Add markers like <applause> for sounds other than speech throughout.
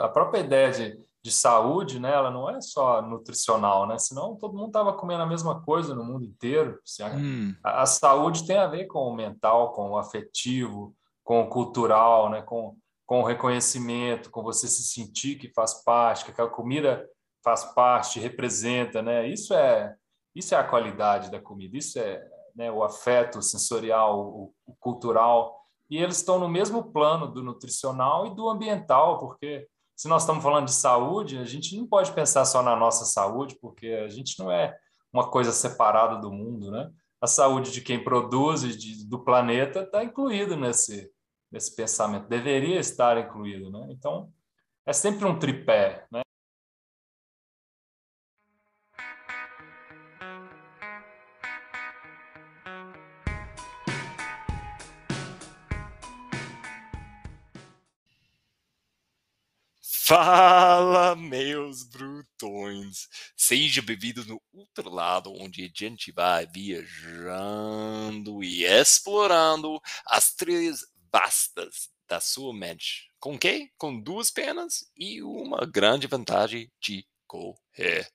A própria ideia de, de saúde, né, ela não é só nutricional, né? Senão todo mundo estava comendo a mesma coisa no mundo inteiro. Hum. A, a, saúde tem a ver com o mental, com o afetivo, com o cultural, né? Com, com o reconhecimento, com você se sentir que faz parte, que aquela comida faz parte, representa, né? Isso é isso é a qualidade da comida, isso é né, o afeto sensorial, o, o cultural, e eles estão no mesmo plano do nutricional e do ambiental, porque se nós estamos falando de saúde, a gente não pode pensar só na nossa saúde, porque a gente não é uma coisa separada do mundo, né? A saúde de quem produz e de, do planeta está incluído nesse nesse pensamento, deveria estar incluído, né? Então é sempre um tripé, né? Fala, meus brutões! Seja bem-vindo no outro lado, onde a gente vai viajando e explorando as trilhas vastas da sua mente. Com quê? Com duas pernas e uma grande vantagem de correr.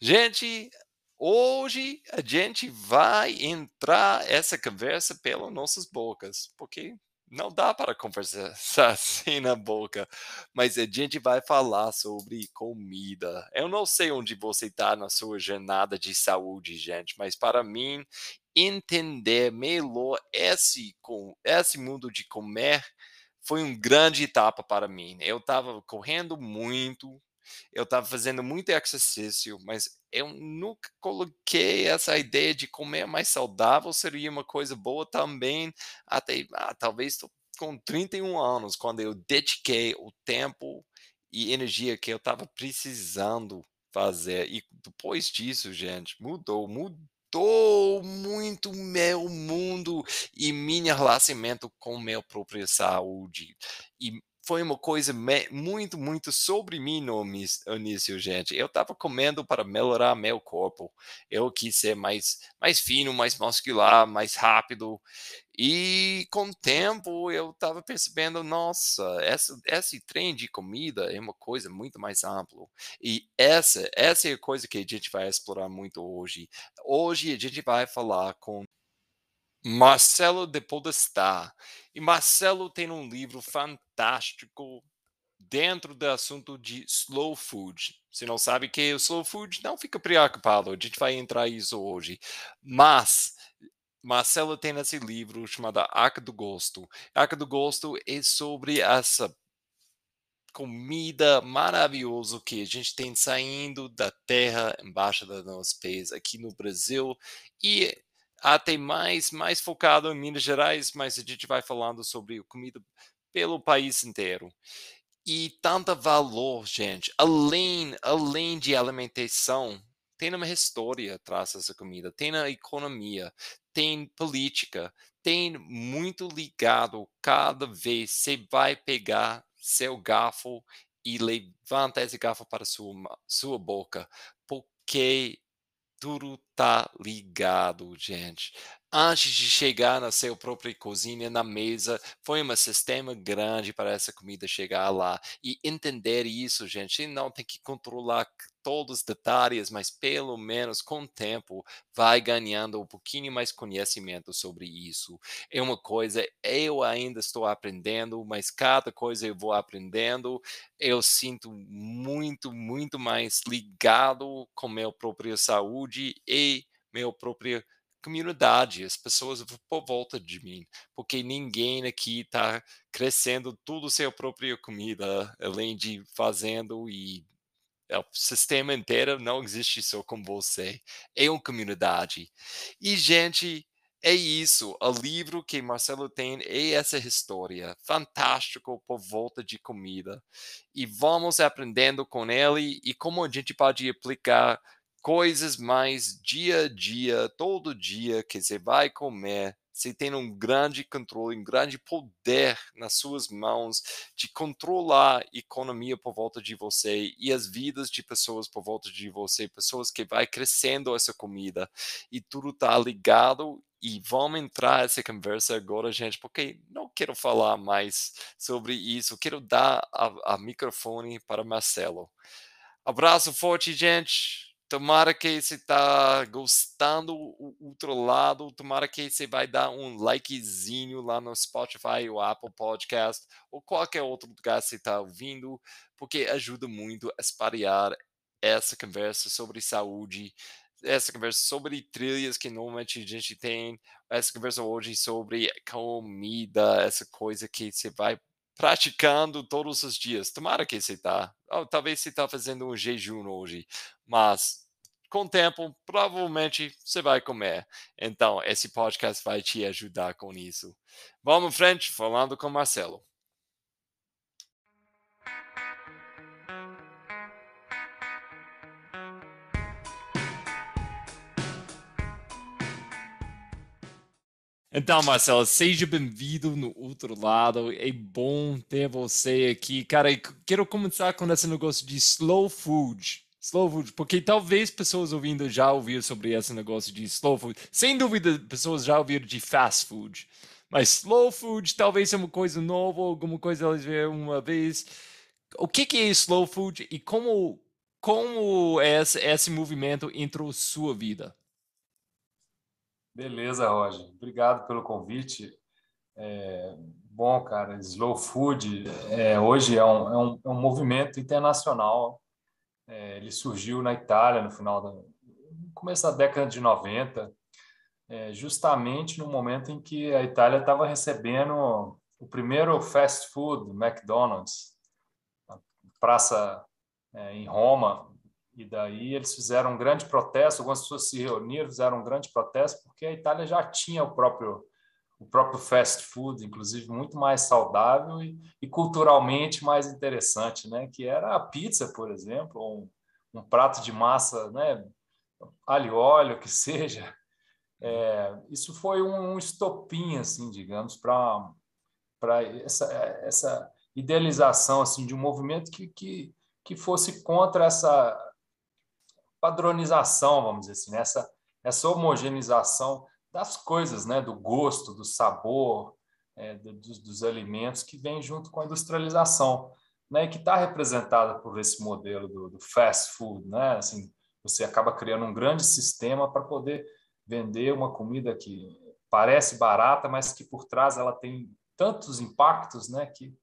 Gente, hoje a gente vai entrar essa conversa pelas nossas bocas, porque não dá para conversar <laughs> assim na boca, mas a gente vai falar sobre comida. Eu não sei onde você está na sua jornada de saúde, gente, mas para mim, entender melhor esse, esse mundo de comer foi uma grande etapa para mim. Eu estava correndo muito, eu estava fazendo muito exercício, mas eu nunca coloquei essa ideia de comer mais saudável seria uma coisa boa também, até ah, talvez com 31 anos, quando eu dediquei o tempo e energia que eu estava precisando fazer. E depois disso, gente, mudou, mudou muito meu mundo e meu relacionamento com minha própria saúde. E foi uma coisa muito, muito sobre mim no início, gente. Eu estava comendo para melhorar meu corpo. Eu quis ser mais, mais fino, mais muscular, mais rápido. E com o tempo eu estava percebendo, nossa, essa, esse trem de comida é uma coisa muito mais ampla. E essa, essa é a coisa que a gente vai explorar muito hoje. Hoje a gente vai falar com Marcelo de Podestá. E Marcelo tem um livro fantástico dentro do assunto de slow food. Se não sabe o que é o slow food, não fica preocupado, a gente vai entrar isso hoje. Mas Marcelo tem esse livro chamado Arca do Gosto. Arca do Gosto é sobre essa comida maravilhosa que a gente tem saindo da terra embaixo dos nossos pés aqui no Brasil e até mais, mais focado em Minas Gerais, mas a gente vai falando sobre comida pelo país inteiro. E tanta valor, gente, além, além de alimentação, tem uma história atrás dessa comida, tem a economia, tem política, tem muito ligado cada vez você vai pegar seu garfo e levanta esse garfo para sua, sua boca, porque tudo tá ligado, gente. Antes de chegar na sua própria cozinha, na mesa, foi um sistema grande para essa comida chegar lá. E entender isso, gente, não tem que controlar todos os detalhes, mas pelo menos com o tempo vai ganhando um pouquinho mais conhecimento sobre isso. É uma coisa, eu ainda estou aprendendo, mas cada coisa eu vou aprendendo, eu sinto muito, muito mais ligado com minha própria saúde e minha própria comunidade, as pessoas por volta de mim, porque ninguém aqui está crescendo tudo seu própria comida, além de fazendo e é, o sistema inteiro não existe só com você. É uma comunidade. E, gente, é isso. O livro que Marcelo tem é essa história. Fantástico por volta de comida. E vamos aprendendo com ele e como a gente pode aplicar coisas mais dia a dia, todo dia que você vai comer você tem um grande controle, um grande poder nas suas mãos de controlar a economia por volta de você e as vidas de pessoas por volta de você, pessoas que vai crescendo essa comida e tudo está ligado e vamos entrar nessa conversa agora, gente, porque não quero falar mais sobre isso. Quero dar a, a microfone para Marcelo. Abraço forte, gente. Tomara que você está gostando o outro lado. Tomara que você vai dar um likezinho lá no Spotify ou Apple Podcast ou qualquer outro lugar que você está ouvindo, porque ajuda muito a espalhar essa conversa sobre saúde, essa conversa sobre trilhas que normalmente a gente tem, essa conversa hoje sobre comida, essa coisa que você vai praticando todos os dias. Tomara que você. Oh, talvez você está fazendo um jejum hoje, mas com o tempo, provavelmente você vai comer. Então, esse podcast vai te ajudar com isso. Vamos em frente, falando com Marcelo. Então, Marcelo, seja bem-vindo no outro lado. É bom ter você aqui. Cara, quero começar com esse negócio de slow food. Slow food, porque talvez pessoas ouvindo já ouviram sobre esse negócio de slow food. Sem dúvida, pessoas já ouviram de fast food. Mas slow food talvez seja uma coisa nova, alguma coisa elas viram uma vez. O que, que é slow food e como, como esse, esse movimento entrou sua vida? Beleza, Roger. Obrigado pelo convite. É, bom, cara, Slow Food é, hoje é um, é, um, é um movimento internacional. É, ele surgiu na Itália no final da começo da década de 90, é, justamente no momento em que a Itália estava recebendo o primeiro fast food, McDonald's, na praça é, em Roma, e daí eles fizeram um grande protesto, algumas pessoas se reuniram, fizeram um grande protesto, porque a Itália já tinha o próprio, o próprio fast food, inclusive muito mais saudável e, e culturalmente mais interessante, né? que era a pizza, por exemplo, um, um prato de massa, né? alho e óleo, que seja. É, isso foi um, um estopim, assim, digamos, para essa, essa idealização assim, de um movimento que, que, que fosse contra essa padronização, vamos dizer assim, né? essa, essa homogeneização das coisas, né? do gosto, do sabor, é, dos, dos, alimentos que vem junto com a industrialização, né? e que está representada por esse modelo do, do, fast food. Né? Assim, você acaba criando um grande sistema para poder vender uma comida que parece barata, mas que por trás ela tem tantos impactos né? que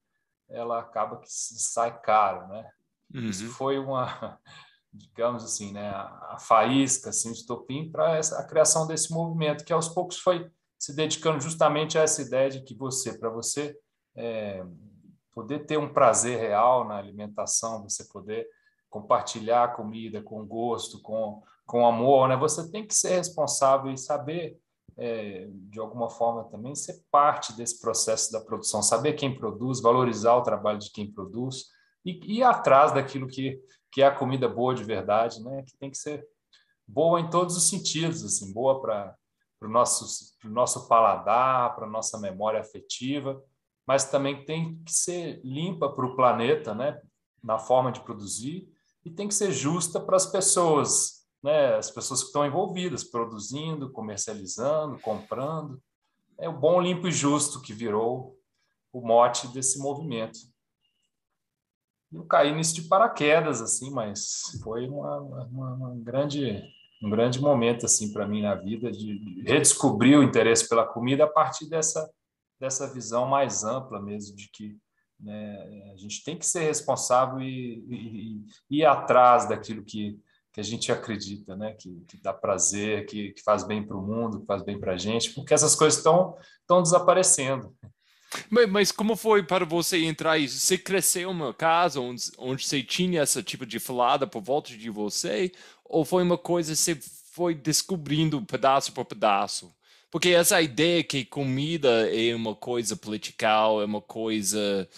ela acaba que sai caro. Né? Uhum. Isso foi uma digamos assim, né, a, faísca, assim, o estopim para a criação desse movimento, que aos poucos foi se dedicando justamente a essa ideia de que você, para você é, poder ter um prazer real na alimentação, você poder compartilhar a comida com gosto, com, com amor, né, você tem que ser responsável e saber, é, de alguma forma também, ser parte desse processo da produção, saber quem produz, valorizar o trabalho de quem produz e ir atrás daquilo que que é a comida boa de verdade, né? Que tem que ser boa em todos os sentidos, assim, boa para o nosso, nosso paladar, para nossa memória afetiva, mas também tem que ser limpa para o planeta, né? Na forma de produzir e tem que ser justa para as pessoas, né? As pessoas que estão envolvidas, produzindo, comercializando, comprando. É o bom, limpo e justo que virou o mote desse movimento eu caí nisso de paraquedas assim, mas foi uma, uma, uma grande um grande momento assim para mim na vida de redescobrir o interesse pela comida a partir dessa dessa visão mais ampla mesmo de que né, a gente tem que ser responsável e, e, e, ir atrás daquilo que, que a gente acredita, né? que, que dá prazer, que, que faz bem para o mundo, que faz bem para a gente, porque essas coisas estão estão desaparecendo. Mas, mas, como foi para você entrar isso? Você cresceu numa casa onde, onde você tinha essa tipo de falada por volta de você? Ou foi uma coisa que você foi descobrindo pedaço por pedaço? Porque essa ideia que comida é uma coisa political, é uma coisa.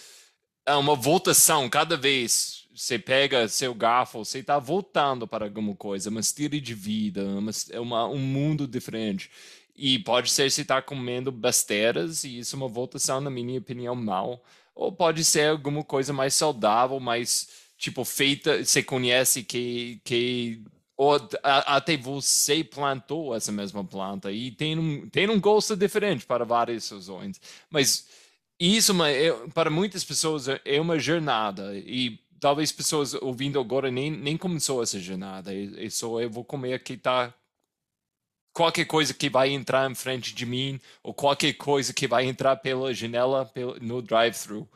É uma votação. Cada vez você pega seu garfo, você está voltando para alguma coisa, uma estilo de vida, uma, é uma, um mundo diferente. E pode ser se está comendo besteiras, e isso é uma votação, na minha opinião, mal. Ou pode ser alguma coisa mais saudável, mais, tipo, feita, você conhece que, que ou até você plantou essa mesma planta e tem um, tem um gosto diferente para várias razões. Mas isso, é, para muitas pessoas, é uma jornada e talvez pessoas ouvindo agora nem, nem começou essa jornada. E só eu vou comer aqui tá qualquer coisa que vai entrar em frente de mim ou qualquer coisa que vai entrar pela janela no drive-thru.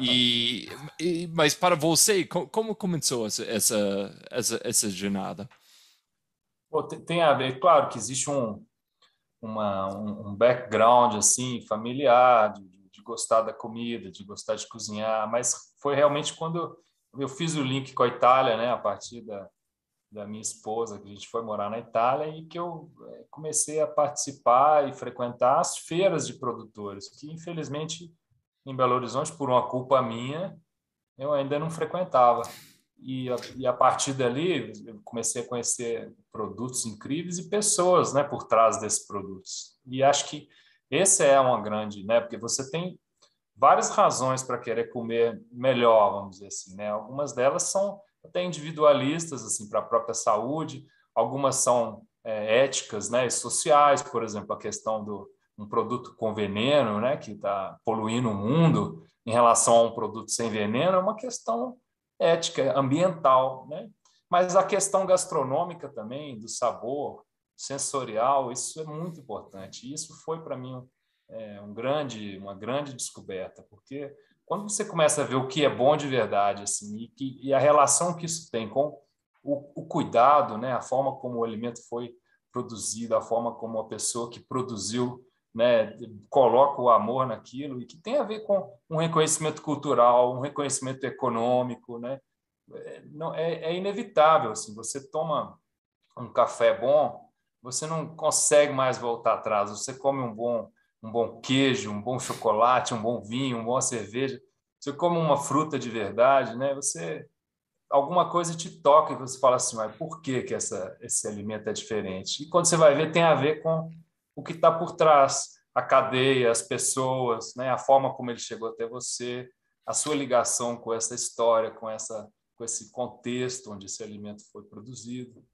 E, e, mas para você, como começou essa essa essa, essa jornada? tem a ver, claro que existe um uma, um background assim familiar de, de gostar da comida, de gostar de cozinhar, mas foi realmente quando eu fiz o link com a Itália, né, a partir da da minha esposa, que a gente foi morar na Itália, e que eu eh, comecei a participar e frequentar as feiras de produtores, que infelizmente em Belo Horizonte, por uma culpa minha, eu ainda não frequentava. E a, e a partir dali, eu comecei a conhecer produtos incríveis e pessoas né, por trás desses produtos. E acho que esse é uma grande, né, porque você tem várias razões para querer comer melhor, vamos dizer assim. Né? Algumas delas são até individualistas assim para a própria saúde, algumas são é, éticas, né, e sociais, por exemplo, a questão do um produto com veneno, né, que está poluindo o mundo, em relação a um produto sem veneno, é uma questão ética, ambiental, né? Mas a questão gastronômica também, do sabor sensorial, isso é muito importante. Isso foi para mim é, um grande, uma grande descoberta, porque quando você começa a ver o que é bom de verdade, assim, e, que, e a relação que isso tem com o, o, cuidado, né, a forma como o alimento foi produzido, a forma como a pessoa que produziu, né, coloca o amor naquilo e que tem a ver com um reconhecimento cultural, um reconhecimento econômico, né, é, não é, é inevitável, assim, você toma um café bom, você não consegue mais voltar atrás. Você come um bom um bom queijo, um bom chocolate, um bom vinho, uma boa cerveja, você come uma fruta de verdade, né? Você alguma coisa te toca e você fala assim, mas por que que essa esse alimento é diferente? E quando você vai ver tem a ver com o que está por trás, a cadeia, as pessoas, né? A forma como ele chegou até você, a sua ligação com essa história, com essa com esse contexto onde esse alimento foi produzido.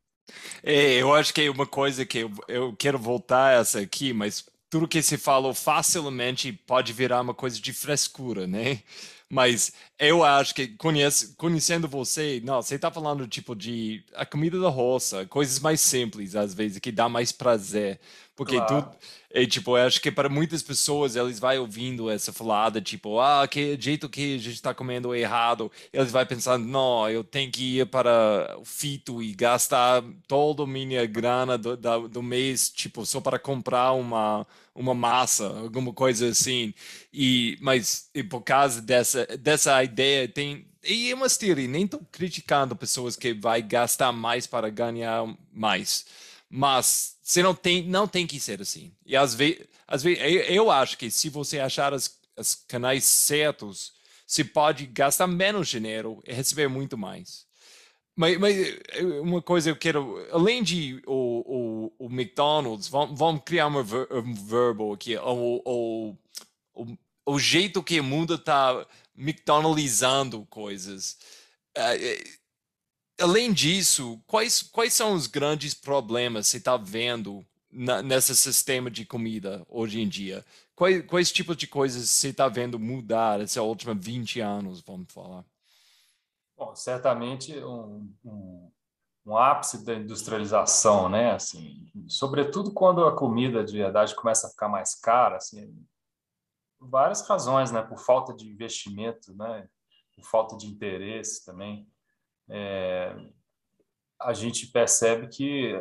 É, eu acho que é uma coisa que eu, eu quero voltar a essa aqui, mas tudo que se falou facilmente pode virar uma coisa de frescura, né? Mas eu acho que conhece, conhecendo você, não, você está falando tipo de a comida da roça, coisas mais simples às vezes que dá mais prazer, porque claro. tudo é, tipo, eu acho que para muitas pessoas eles vai ouvindo essa falada tipo, ah, que jeito que a gente está comendo errado, eles vai pensando, não, eu tenho que ir para o fito e gastar toda a minha grana do, do, do mês tipo só para comprar uma uma massa, alguma coisa assim. E mas e por causa dessa dessa ideia tem e é uma teoria, nem estou criticando pessoas que vai gastar mais para ganhar mais, mas você não tem não tem que ser assim. E às vezes, às vezes eu acho que se você achar as canais certos, você pode gastar menos dinheiro e receber muito mais. Mas, mas, uma coisa eu quero, além de o, o, o McDonald's, vamos, vamos criar uma ver, um verbo aqui, o, o, o, jeito que o mundo está McDonaldizando coisas. Uh, além disso, quais, quais são os grandes problemas que você está vendo na, nesse sistema de comida hoje em dia? Quais, quais tipos de coisas você está vendo mudar esses últimos 20 anos, vamos falar? Bom, certamente um, um, um, ápice da industrialização, né? Assim, sobretudo quando a comida de verdade começa a ficar mais cara, assim, várias razões, né? Por falta de investimento, né? Por falta de interesse também. É, a gente percebe que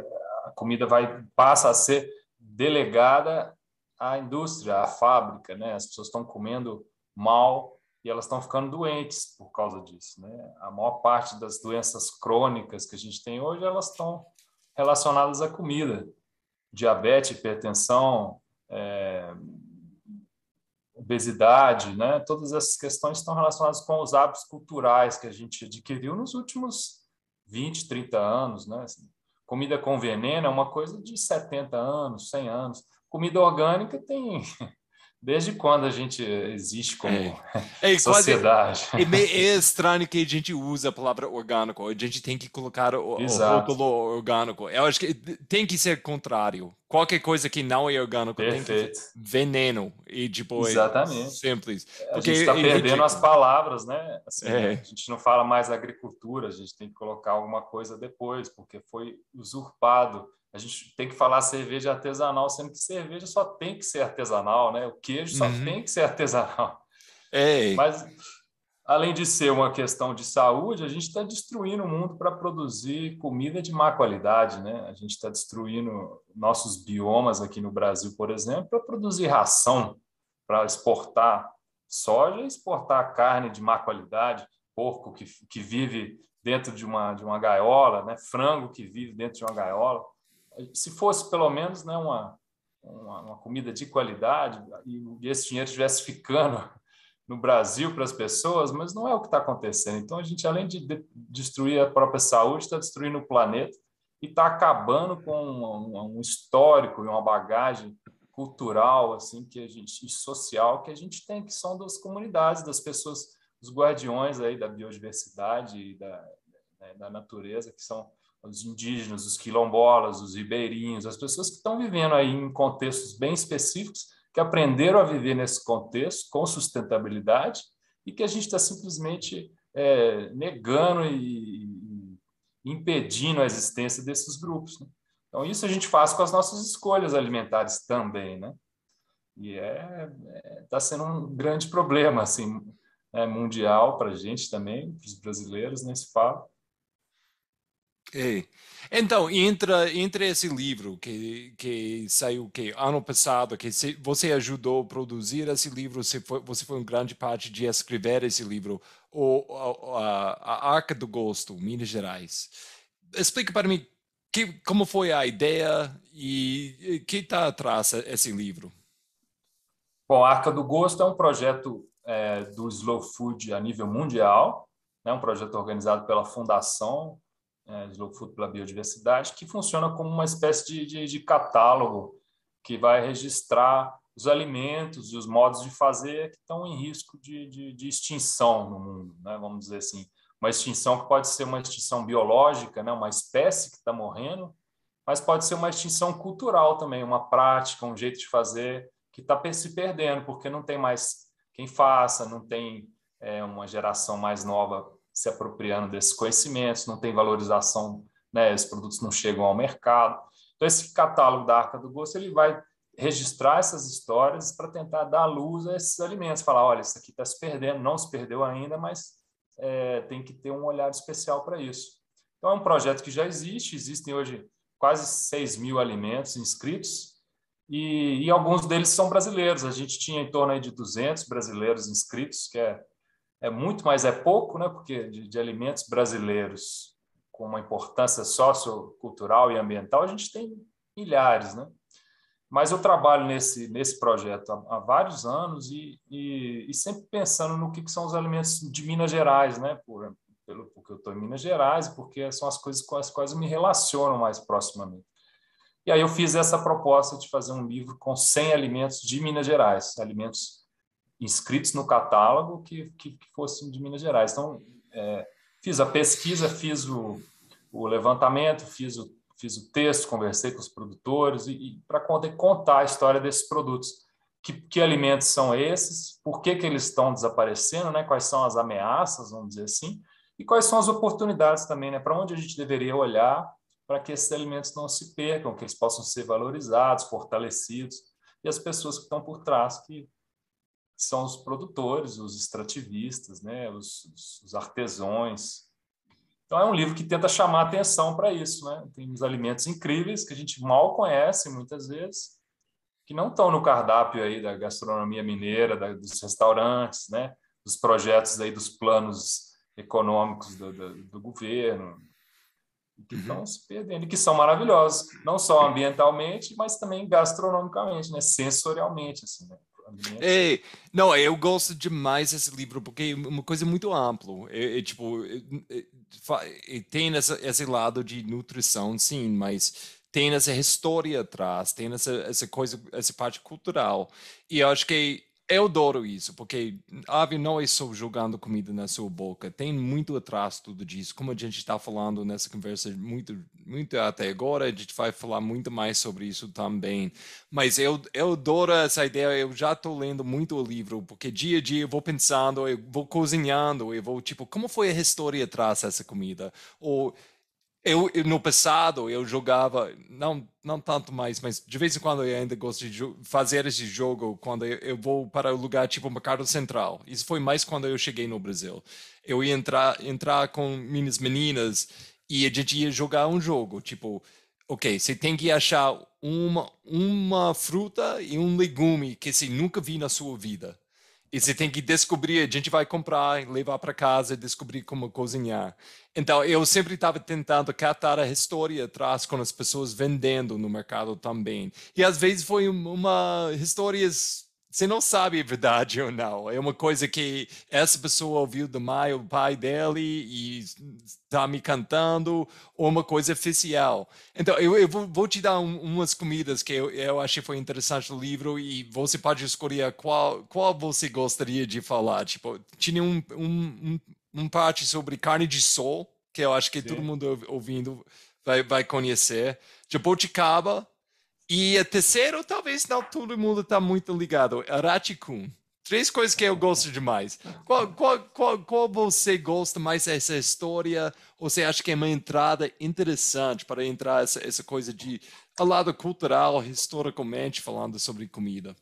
a comida vai passa a ser delegada à indústria, à fábrica, né? As pessoas estão comendo mal e elas estão ficando doentes por causa disso. Né? A maior parte das doenças crônicas que a gente tem hoje, elas estão relacionadas à comida. Diabetes, hipertensão, é, obesidade, né? todas essas questões estão relacionadas com os hábitos culturais que a gente adquiriu nos últimos 20, 30 anos. Né? Assim, comida com veneno é uma coisa de 70 anos, 100 anos. Comida orgânica tem Desde quando a gente existe como é. <laughs> É, sociedade? É, é, <laughs> estranho que a gente usa a palavra orgânico. A gente tem que colocar o, o rótulo orgânico. Eu acho que tem que ser contrário. Qualquer coisa que não é orgânico Perfeito. tem que ser veneno. E, tipo, Exatamente. Simples. Porque a gente está perdendo as palavras, né? Assim, é. A gente não fala mais agricultura, a gente tem que colocar alguma coisa depois, porque foi usurpado a gente tem que falar cerveja artesanal, sendo que cerveja só tem que ser artesanal, né? O queijo só uhum. tem que ser artesanal. Ei. Mas, além de ser uma questão de saúde, a gente está destruindo o mundo para produzir comida de má qualidade, né? A gente está destruindo nossos biomas aqui no Brasil, por exemplo, para produzir ração, para exportar soja e exportar carne de má qualidade, porco que, que vive dentro de uma, de uma gaiola, né? frango que vive dentro de uma gaiola se fosse pelo menos né, uma, uma, uma comida de qualidade e, esse dinheiro estivesse ficando no Brasil para as pessoas, mas não é o que está acontecendo. Então, a gente, além de, de destruir a própria saúde, está destruindo o planeta e está acabando com um, um, histórico e uma bagagem cultural assim que a gente e social que a gente tem que são das comunidades das pessoas os guardiões aí da biodiversidade e da, né, da natureza que são os indígenas, os quilombolas, os ribeirinhos, as pessoas que estão vivendo aí em contextos bem específicos, que aprenderam a viver nesse contexto com sustentabilidade e que a gente está simplesmente é, negando e, impedindo a existência desses grupos. Né? Então, isso a gente faz com as nossas escolhas alimentares também, né? E está é, é, tá sendo um grande problema assim, é, mundial para a gente também, para os brasileiros, nesse né, fala. É. Então, entre, entre esse livro que, que saiu que ano passado, que você ajudou a produzir esse livro, você foi, você foi uma grande parte de escrever esse livro, o, a, a Arca do Gosto, Minas Gerais. Explica para mim que, como foi a ideia e que está atrás desse livro. Bom, a Arca do Gosto é um projeto é, do Slow Food a nível mundial, é né, um projeto organizado pela Fundação é, Slow Food pela Biodiversidade, que funciona como uma espécie de, de, de catálogo que vai registrar os alimentos e os modos de fazer que estão em risco de, de, de extinção no mundo, né? vamos dizer assim. Uma extinção que pode ser uma extinção biológica, né? uma espécie que está morrendo, mas pode ser uma extinção cultural também, uma prática, um jeito de fazer que está se perdendo, porque não tem mais quem faça, não tem é, uma geração mais nova se apropriando desses conhecimentos, não tem valorização, né, os produtos não chegam ao mercado. Então, esse catálogo da Arca do Gosto ele vai registrar essas histórias para tentar dar luz a esses alimentos, falar, olha, isso aqui está se perdendo, não se perdeu ainda, mas é, tem que ter um olhar especial para isso. Então, é um projeto que já existe, existem hoje quase 6 mil alimentos inscritos, e, e, alguns deles são brasileiros. A gente tinha em torno de 200 brasileiros inscritos, que é é muito, mas é pouco, né? porque de, de alimentos brasileiros com uma importância sociocultural e ambiental, a gente tem milhares. Né? Mas eu trabalho nesse, nesse projeto há, há vários anos e, e, e, sempre pensando no que, que, são os alimentos de Minas Gerais, né? Por, pelo, porque eu estou em Minas Gerais porque são as coisas com as quais eu me relaciono mais proximamente. E aí eu fiz essa proposta de fazer um livro com 100 alimentos de Minas Gerais, alimentos inscritos no catálogo que, que, que fossem de Minas Gerais. Então, é, fiz a pesquisa, fiz o, o levantamento, fiz o, fiz o texto, conversei com os produtores e, e para contar a história desses produtos. Que, que, alimentos são esses? Por que, que eles estão desaparecendo? Né? Quais são as ameaças, vamos dizer assim? E quais são as oportunidades também? Né? Para onde a gente deveria olhar para que esses alimentos não se percam, que eles possam ser valorizados, fortalecidos, e as pessoas que estão por trás que são os produtores, os extrativistas, né, os, os, artesãos. Então é um livro que tenta chamar atenção para isso, né? Tem uns alimentos incríveis que a gente mal conhece muitas vezes, que não estão no cardápio aí da gastronomia mineira, da, dos restaurantes, né? Dos projetos aí dos planos econômicos do, do, do governo, que uhum. estão se perdendo, e que são maravilhosos, não só ambientalmente, mas também gastronomicamente, né? Sensorialmente, assim, né? É, não, eu gosto demais desse livro porque é uma coisa muito ampla. É, é tipo, é, é tem essa, esse lado de nutrição, sim, mas tem essa história atrás, tem essa, essa coisa, essa parte cultural. E eu acho que eu adoro isso, porque ave não é só jogando comida na sua boca, tem muito atrás tudo disso. Como a gente está falando nessa conversa muito, muito até agora, a gente vai falar muito mais sobre isso também. Mas eu, eu adoro essa ideia, eu já estou lendo muito o livro, porque dia a dia eu vou pensando, eu vou cozinhando, eu vou tipo, como foi a história atrás dessa comida? Ou eu, no passado eu jogava não não tanto mais mas de vez em quando eu ainda gosto de fazer esse jogo quando eu, eu, vou para o lugar tipo mercado central. Isso foi mais quando eu cheguei no Brasil. Eu ia entrar entrar com minhas meninas e a gente ia jogar um jogo tipo ok você tem que achar uma uma fruta e um legume que você nunca viu na sua vida e você tem que descobrir, a gente vai comprar, levar para casa, descobrir como cozinhar. Então, eu sempre estava tentando catar a história atrás com as pessoas vendendo no mercado também. E às vezes foi uma histórias você não sabe a verdade ou não. É uma coisa que essa pessoa ouviu do mai, o pai dele, e está me cantando, ou uma coisa oficial. Então, eu, eu vou, vou, te dar um, umas comidas que eu, eu achei foi interessante no livro, e você pode escolher qual, qual você gostaria de falar. Tipo, tinha um, um, um, um parte sobre carne de sol, que eu acho que Sim. todo mundo ouvindo vai, vai conhecer. Jaboticaba, e a terceiro, talvez não todo mundo está muito ligado, Aratikun. Três coisas que eu gosto demais. Qual, qual, qual, qual você gosta mais dessa história? Ou você acha que é uma entrada interessante para entrar essa, essa coisa de lado cultural, historicamente, falando sobre comida?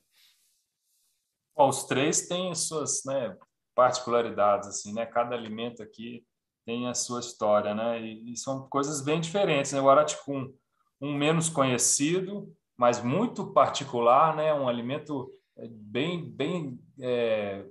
Bom, os três têm suas né, particularidades, assim, né? Cada alimento aqui tem a sua história, né? E, e são coisas bem diferentes, né? O Aratikun, um menos conhecido, mas muito particular, né? Um alimento é, bem, bem, é,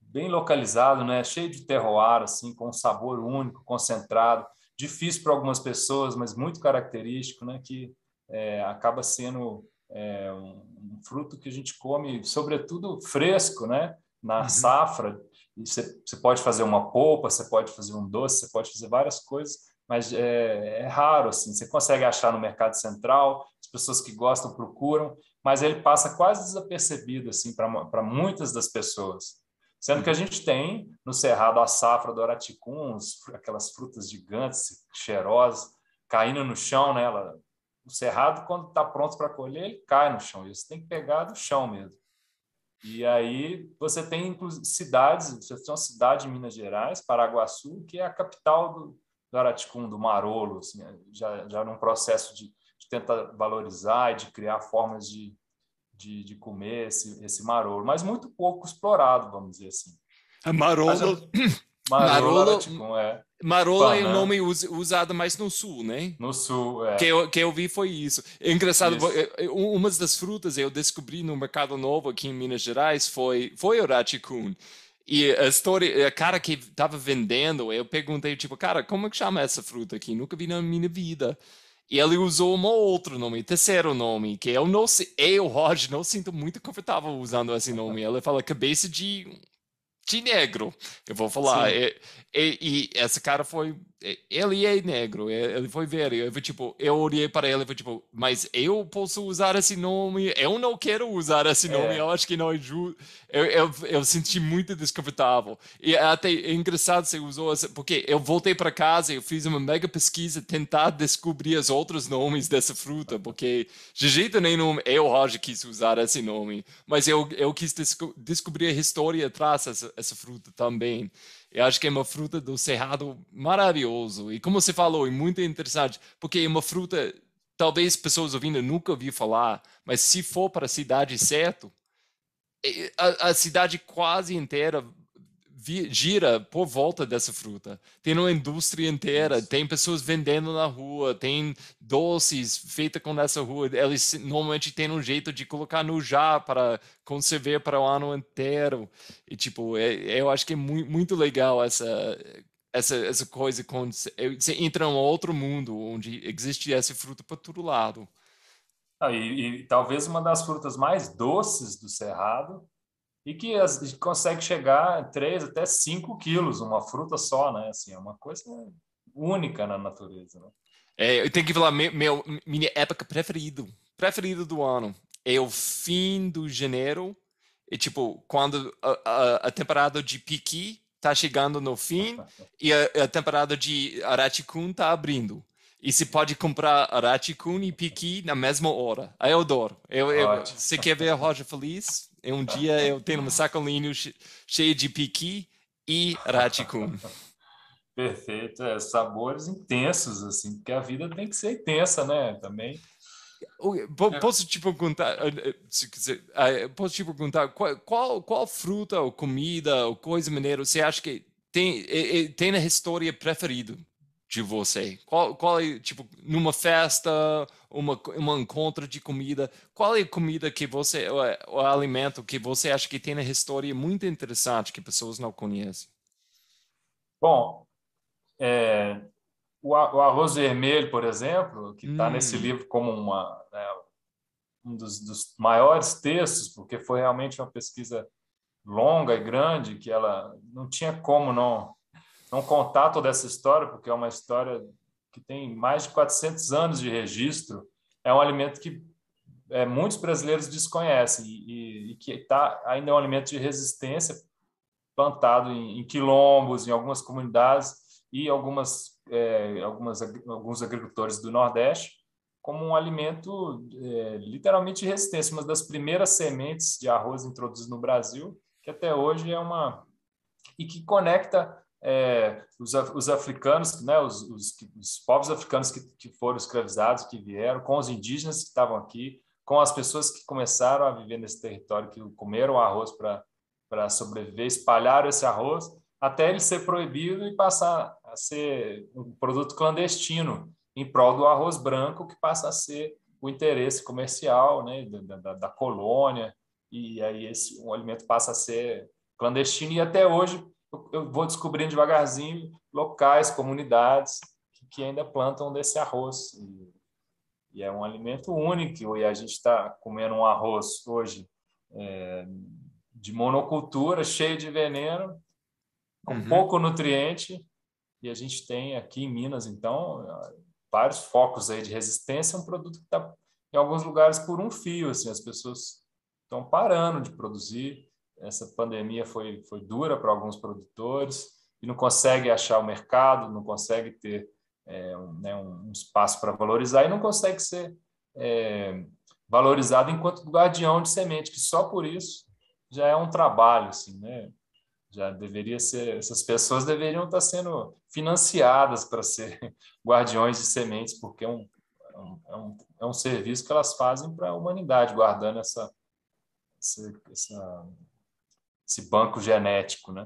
bem localizado, né? Cheio de terroir, assim, com um sabor único, concentrado, difícil para algumas pessoas, mas muito característico, né? Que é, acaba sendo é, um, fruto que a gente come, sobretudo fresco, né? Na uhum. safra. Você, você pode fazer uma polpa, você pode fazer um doce, você pode fazer várias coisas mas é, é, raro assim. Você consegue achar no mercado central, as pessoas que gostam procuram, mas ele passa quase desapercebido assim para muitas das pessoas. Sendo que a gente tem no cerrado a safra do araticum, aquelas frutas gigantes, cheirosas, caindo no chão, né? Ela, o cerrado, quando está pronto para colher, ele cai no chão. E você tem que pegar do chão mesmo. E aí você tem cidades, você tem uma cidade em Minas Gerais, Paraguaçu, que é a capital do, do Araticum, do Marolo, assim, já, já num processo de, de tentar valorizar e de criar formas de, de, de, comer esse, esse marolo, mas muito pouco explorado, vamos dizer assim. A marolo... Marolo, Araticum, é. Marolo é um nome usado mais no sul, né? No sul, é. Que eu, que eu vi foi isso. É engraçado, isso. uma das frutas eu descobri no Mercado Novo aqui em Minas Gerais foi, foi o Raticun. E a história, a cara que estava vendendo, eu perguntei, tipo, cara, como é que chama essa fruta aqui? Nunca vi na minha vida. E ele usou um outro nome, terceiro nome, que eu não sei, eu, Roger, não sinto muito confortável usando esse nome. Ele fala cabeça de, de negro, eu vou falar. E, e, e, esse cara foi ele é negro, ele foi ver, eu tipo, eu olhei para ele e tipo, mas eu posso usar esse nome? Eu não quero usar esse nome, é. eu acho que não é justo. Eu, eu, eu, senti muito desconfortável. E até é engraçado você usou essa, porque eu voltei para casa, eu fiz uma mega pesquisa tentar descobrir os outros nomes dessa fruta, porque de jeito nenhum eu, Roger, quis usar esse nome, mas eu, eu quis desco descobrir a história atrás dessa essa fruta também. Eu acho que é uma fruta do cerrado maravilhoso. E como você falou, é muito interessante, porque é uma fruta, talvez pessoas ouvindo nunca ouviram falar, mas se for para a cidade certo, é, a, a cidade quase inteira gira por volta dessa fruta. Tem uma indústria inteira, Isso. tem pessoas vendendo na rua, tem doces feitos com essa rua. Eles normalmente têm um jeito de colocar no já para conservar para o ano inteiro. E tipo, é, eu acho que é muito, muito legal essa essa, essa coisa quando você entra em outro mundo onde existe essa fruta para todo lado. Ah, e, e, talvez uma das frutas mais doces do cerrado e que as, consegue chegar a 3 até 5 quilos, uma fruta só, né? Assim, é uma coisa única na natureza. Né? É, eu tenho que falar, meu, meu, minha época preferida, preferida do ano é o fim do janeiro, e tipo, quando a, a, a temporada de piqui está chegando no fim e a, a temporada de Araticun está abrindo. E se pode comprar Araticun e Piqui na mesma hora. Aí eu adoro. Eu, eu, você quer ver a Roja feliz? É um dia eu tenho um sacolinho cheio de Piqui e Araticun. Perfeito. É, sabores intensos, assim, porque a vida tem que ser intensa, né? Também. Posso te perguntar, eh, eh, se quiser, eh, posso te perguntar qual, qual, qual fruta ou comida ou coisa maneira você acha que tem, tem na história preferida de você? Qual, qual é, tipo, numa festa, uma, uma encontro de comida, qual é a comida que você, o, o alimento que você acha que tem na história muito interessante que pessoas não conhecem? Bom, é, o, arroz vermelho, por exemplo, que está hum. nesse livro como uma, né, um dos, dos, maiores textos, porque foi realmente uma pesquisa longa e grande, que ela não tinha como não, não contar toda essa história, porque é uma história que tem mais de 400 anos de registro. É um alimento que é, muitos brasileiros desconhecem e, e, que tá, ainda é um alimento de resistência plantado em, em quilombos, em algumas comunidades e algumas é, algumas, alguns agricultores do Nordeste como um alimento é, literalmente de resistência, uma das primeiras sementes de arroz introduzidas no Brasil, que até hoje é uma e que conecta é, os, os, africanos, né, os, os, os povos africanos que, que, foram escravizados, que vieram, com os indígenas que estavam aqui, com as pessoas que começaram a viver nesse território, que comeram arroz para sobreviver, espalharam esse arroz até ele ser proibido e passar a ser um produto clandestino em prol do arroz branco, que passa a ser o interesse comercial né, da, da, da colônia, e aí esse o alimento passa a ser clandestino, e até hoje eu vou descobrindo devagarzinho locais, comunidades que, ainda plantam desse arroz. E, e, é um alimento único, e a gente está comendo um arroz hoje é, de monocultura, cheio de veneno, com uhum. pouco nutriente, e a gente tem aqui em Minas, então, vários focos aí de resistência, um produto que está em alguns lugares por um fio, assim, as pessoas estão parando de produzir, essa pandemia foi, foi dura para alguns produtores, e não consegue achar o mercado, não consegue ter é, um, né, um, espaço para valorizar, e não consegue ser é, valorizado enquanto guardião de semente, que só por isso já é um trabalho, assim, né? já deveria ser, essas pessoas deveriam estar sendo financiadas para ser <laughs> guardiões de sementes, porque é um, é um, é um é serviço que elas fazem para a humanidade, guardando essa, essa, essa, esse banco genético, né?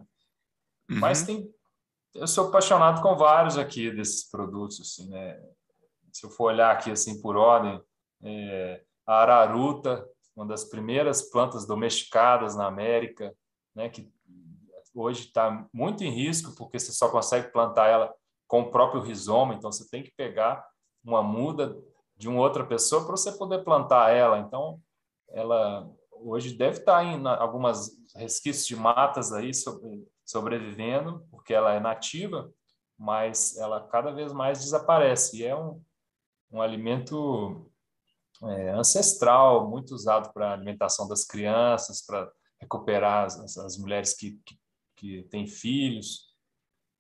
Uhum. Mas tem, eu sou apaixonado com vários aqui desses produtos, assim, né? Se eu for olhar aqui assim por ordem, é, a araruta, uma das primeiras plantas domesticadas na América, né? Que hoje está muito em risco, porque você só consegue plantar ela com o próprio rizoma, então você tem que pegar uma muda de uma outra pessoa para você poder plantar ela. Então, ela hoje deve estar tá em algumas resquícios de matas aí sobre, sobrevivendo, porque ela é nativa, mas ela cada vez mais desaparece. E é um, um alimento é, ancestral, muito usado para alimentação das crianças, para recuperar as, as mulheres que, que que tem filhos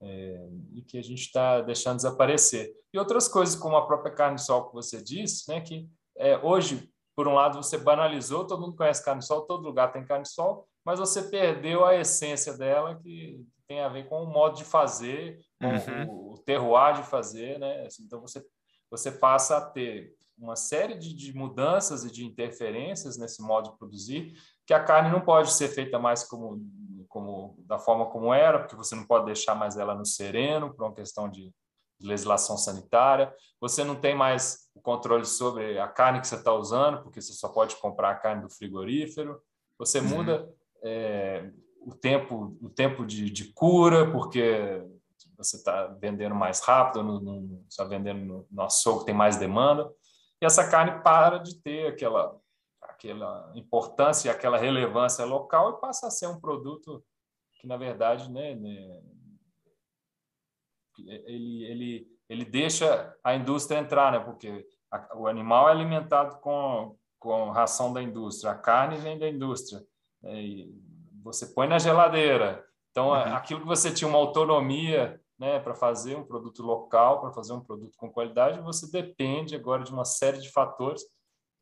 é, e que a gente está deixando desaparecer. E outras coisas, como a própria carne de sol que você disse, né, que é, hoje, por um lado, você banalizou, todo mundo conhece carne de sol, todo lugar tem carne de sol, mas você perdeu a essência dela, que tem a ver com o modo de fazer, com uhum. o, o terroir de fazer. Né? Assim, então, você, você passa a ter uma série de, de, mudanças e de interferências nesse modo de produzir, que a carne não pode ser feita mais como como da forma como era, porque você não pode deixar mais ela no sereno por uma questão de legislação sanitária. Você não tem mais o controle sobre a carne que você está usando, porque você só pode comprar a carne do frigorífero. Você uhum. muda é, o tempo, o tempo de, de cura, porque você está vendendo mais rápido, no, está vendendo no, no açougue, tem mais demanda. E essa carne para de ter aquela aquela importância e aquela relevância local e passa a ser um produto que, na verdade, né, né ele, ele, ele deixa a indústria entrar, né? Porque a, o animal é alimentado com, com ração da indústria, a carne vem da indústria. Né? Você põe na geladeira. Então, uhum. aquilo que você tinha uma autonomia né, para fazer um produto local, para fazer um produto com qualidade, você depende agora de uma série de fatores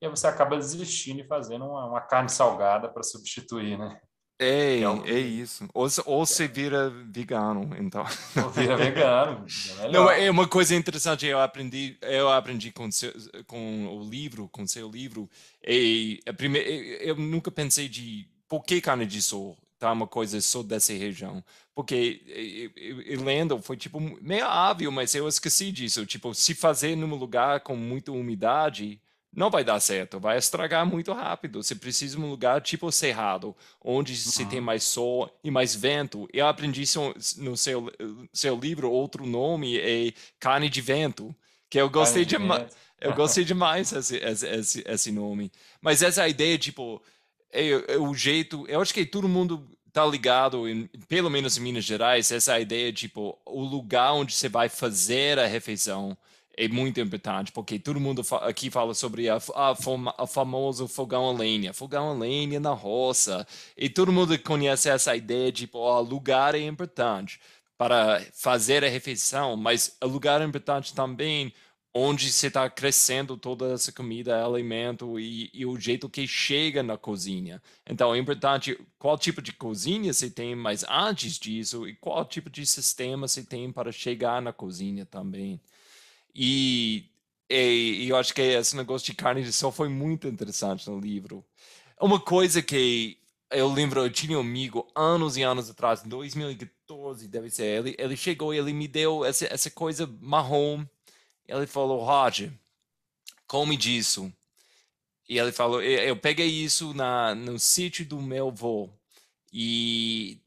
e aí você acaba desistindo e fazendo uma, uma carne salgada para substituir, né? É, é, é, isso. Ou, ou você vira vegano, então. Ou vira vegano. É <laughs> Não, é uma coisa interessante. Eu aprendi, eu aprendi com, seu, com o livro, com seu livro. E a primeira, eu nunca pensei de por que carne de sol tá uma coisa só dessa região. Porque eu, lendo foi tipo meio óbvio, mas eu esqueci disso. Tipo, se fazer num lugar com muita umidade, não vai dar certo, vai estragar muito rápido. Você precisa de um lugar tipo cerrado, onde uhum. você tem mais sol e mais vento. Eu aprendi no seu, seu livro, outro nome é carne de vento, que eu gostei demais. Eu gostei demais esse, esse, esse, nome. Mas essa ideia, tipo, é, é, o jeito. Eu acho que todo mundo tá ligado, em, pelo menos em Minas Gerais, essa ideia, tipo, o lugar onde você vai fazer a refeição é muito importante, porque todo mundo aqui fala sobre a, a, a famoso fogão a lenha, fogão a lenha na roça, e todo mundo conhece essa ideia de tipo, o lugar é importante para fazer a refeição, mas o lugar é importante também onde você está crescendo toda essa comida, alimento e, e, o jeito que chega na cozinha. Então é importante qual tipo de cozinha você tem, mas antes disso, e qual tipo de sistema você tem para chegar na cozinha também. E, e, e, eu acho que esse negócio de carne de sol foi muito interessante no livro. Uma coisa que eu lembro, eu tinha um amigo anos e anos atrás, em 2014, deve ser, ele, ele chegou e ele me deu essa, essa coisa marrom. Ele falou, Roger, come disso. E ele falou, eu peguei isso na, no sítio do meu avô. E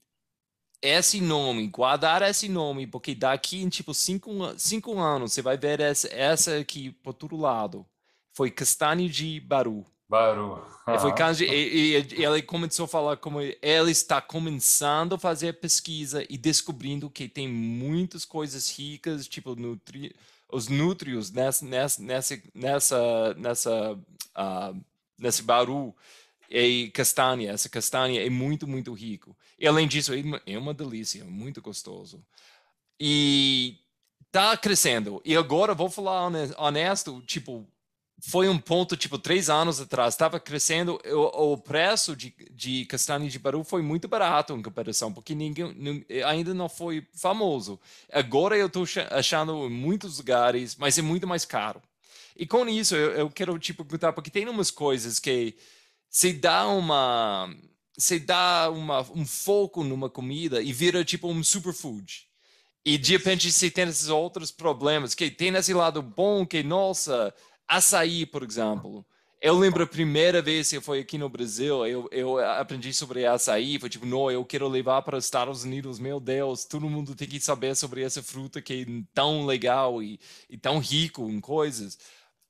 esse nome, guardar esse nome, porque daqui em tipo cinco, cinco anos você vai ver essa, essa aqui por todo lado. Foi Castanho de Baru. Baru. E, foi, e, e, ele começou a falar como ele está começando a fazer pesquisa e descobrindo que tem muitas coisas ricas, tipo nutri, os nútrios nessa nessa nessa nessa, nessa uh, nesse Baru e castanha. Essa castanha é muito, muito rico. E além disso, é uma, é delícia, muito gostoso. E tá crescendo. E agora, vou falar honesto, tipo, foi um ponto, tipo, três anos atrás, estava crescendo, o, o, preço de, de castanha de baru foi muito barato em comparação, porque ninguém, ainda não foi famoso. Agora eu estou achando em muitos lugares, mas é muito mais caro. E com isso, eu, eu quero, tipo, perguntar, porque tem umas coisas que se dá uma se dá uma, um foco numa comida e vira tipo um superfood. E de repente você tem esses outros problemas, que tem esse lado bom, que, nossa, açaí, por exemplo. Eu lembro a primeira vez que eu fui aqui no Brasil, eu, eu aprendi sobre açaí, foi tipo, não, eu quero levar para os Estados Unidos, meu Deus, todo mundo tem que saber sobre essa fruta que é tão legal e, e tão rico em coisas.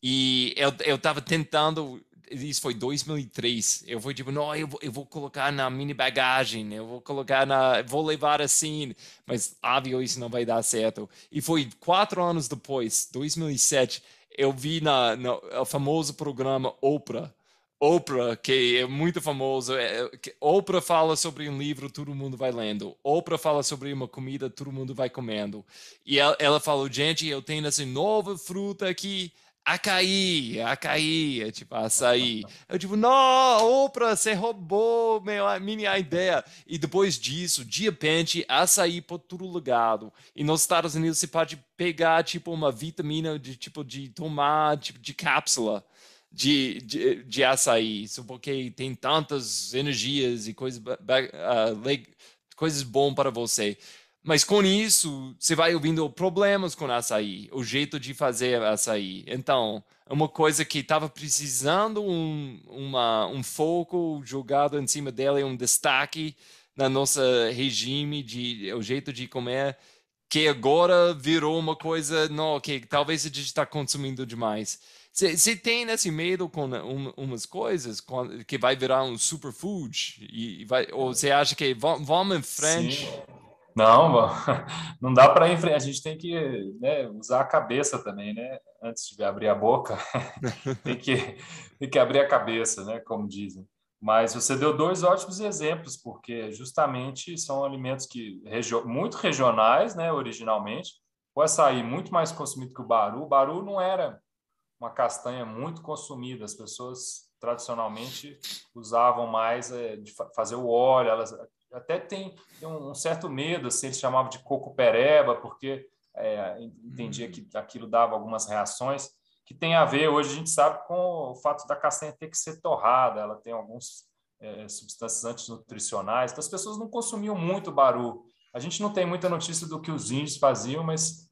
E eu estava tentando isso foi 2003. Eu fui tipo, não, eu vou, eu vou colocar na mini bagagem, eu vou colocar na, vou levar assim, mas óbvio isso não vai dar certo. E foi quatro anos depois, 2007, eu vi na, no famoso programa Oprah. Oprah, que é muito famoso. É, Oprah fala sobre um livro, todo mundo vai lendo. Oprah fala sobre uma comida, todo mundo vai comendo. E ela, ela falou, gente, eu tenho essa nova fruta aqui Acaí, Acaí, é tipo açaí. Eu tipo, não, Oprah, você roubou minha, minha ideia. E depois disso, de repente, açaí por todo lugar. E nos Estados Unidos você pode pegar tipo uma vitamina de tipo de tomar tipo de cápsula de, de, de açaí, porque tem tantas energias e coisas, uh, coisas bom para você. Mas com isso, você vai ouvindo problemas com açaí, o jeito de fazer açaí. Então, é uma coisa que estava precisando um, uma, um foco jogado em cima dela, um destaque na nossa regime, de, o jeito de comer, que agora virou uma coisa não, que talvez a gente está consumindo demais. Você tem esse medo com um, umas coisas que vai virar um superfood? E vai, ou você acha que vamos em frente? Sim. Não, <laughs> não dá para enfrentar. A gente tem que né, usar a cabeça também, né? Antes de abrir a boca, <laughs> tem, que, tem que abrir a cabeça, né? Como dizem. Mas você deu dois ótimos exemplos, porque justamente são alimentos que muito regionais, né? Originalmente, o açaí muito mais consumido que o baru. O baru não era uma castanha muito consumida. As pessoas tradicionalmente usavam mais é, de fazer o óleo. Elas até têm um certo medo, assim, eles chamavam de coco pereba, porque é, entendia que aquilo dava algumas reações que tem a ver, hoje a gente sabe, com o fato da castanha ter que ser torrada, ela tem alguns é, substâncias antinutricionais, então as pessoas não consumiam muito baru. A gente não tem muita notícia do que os índios faziam, mas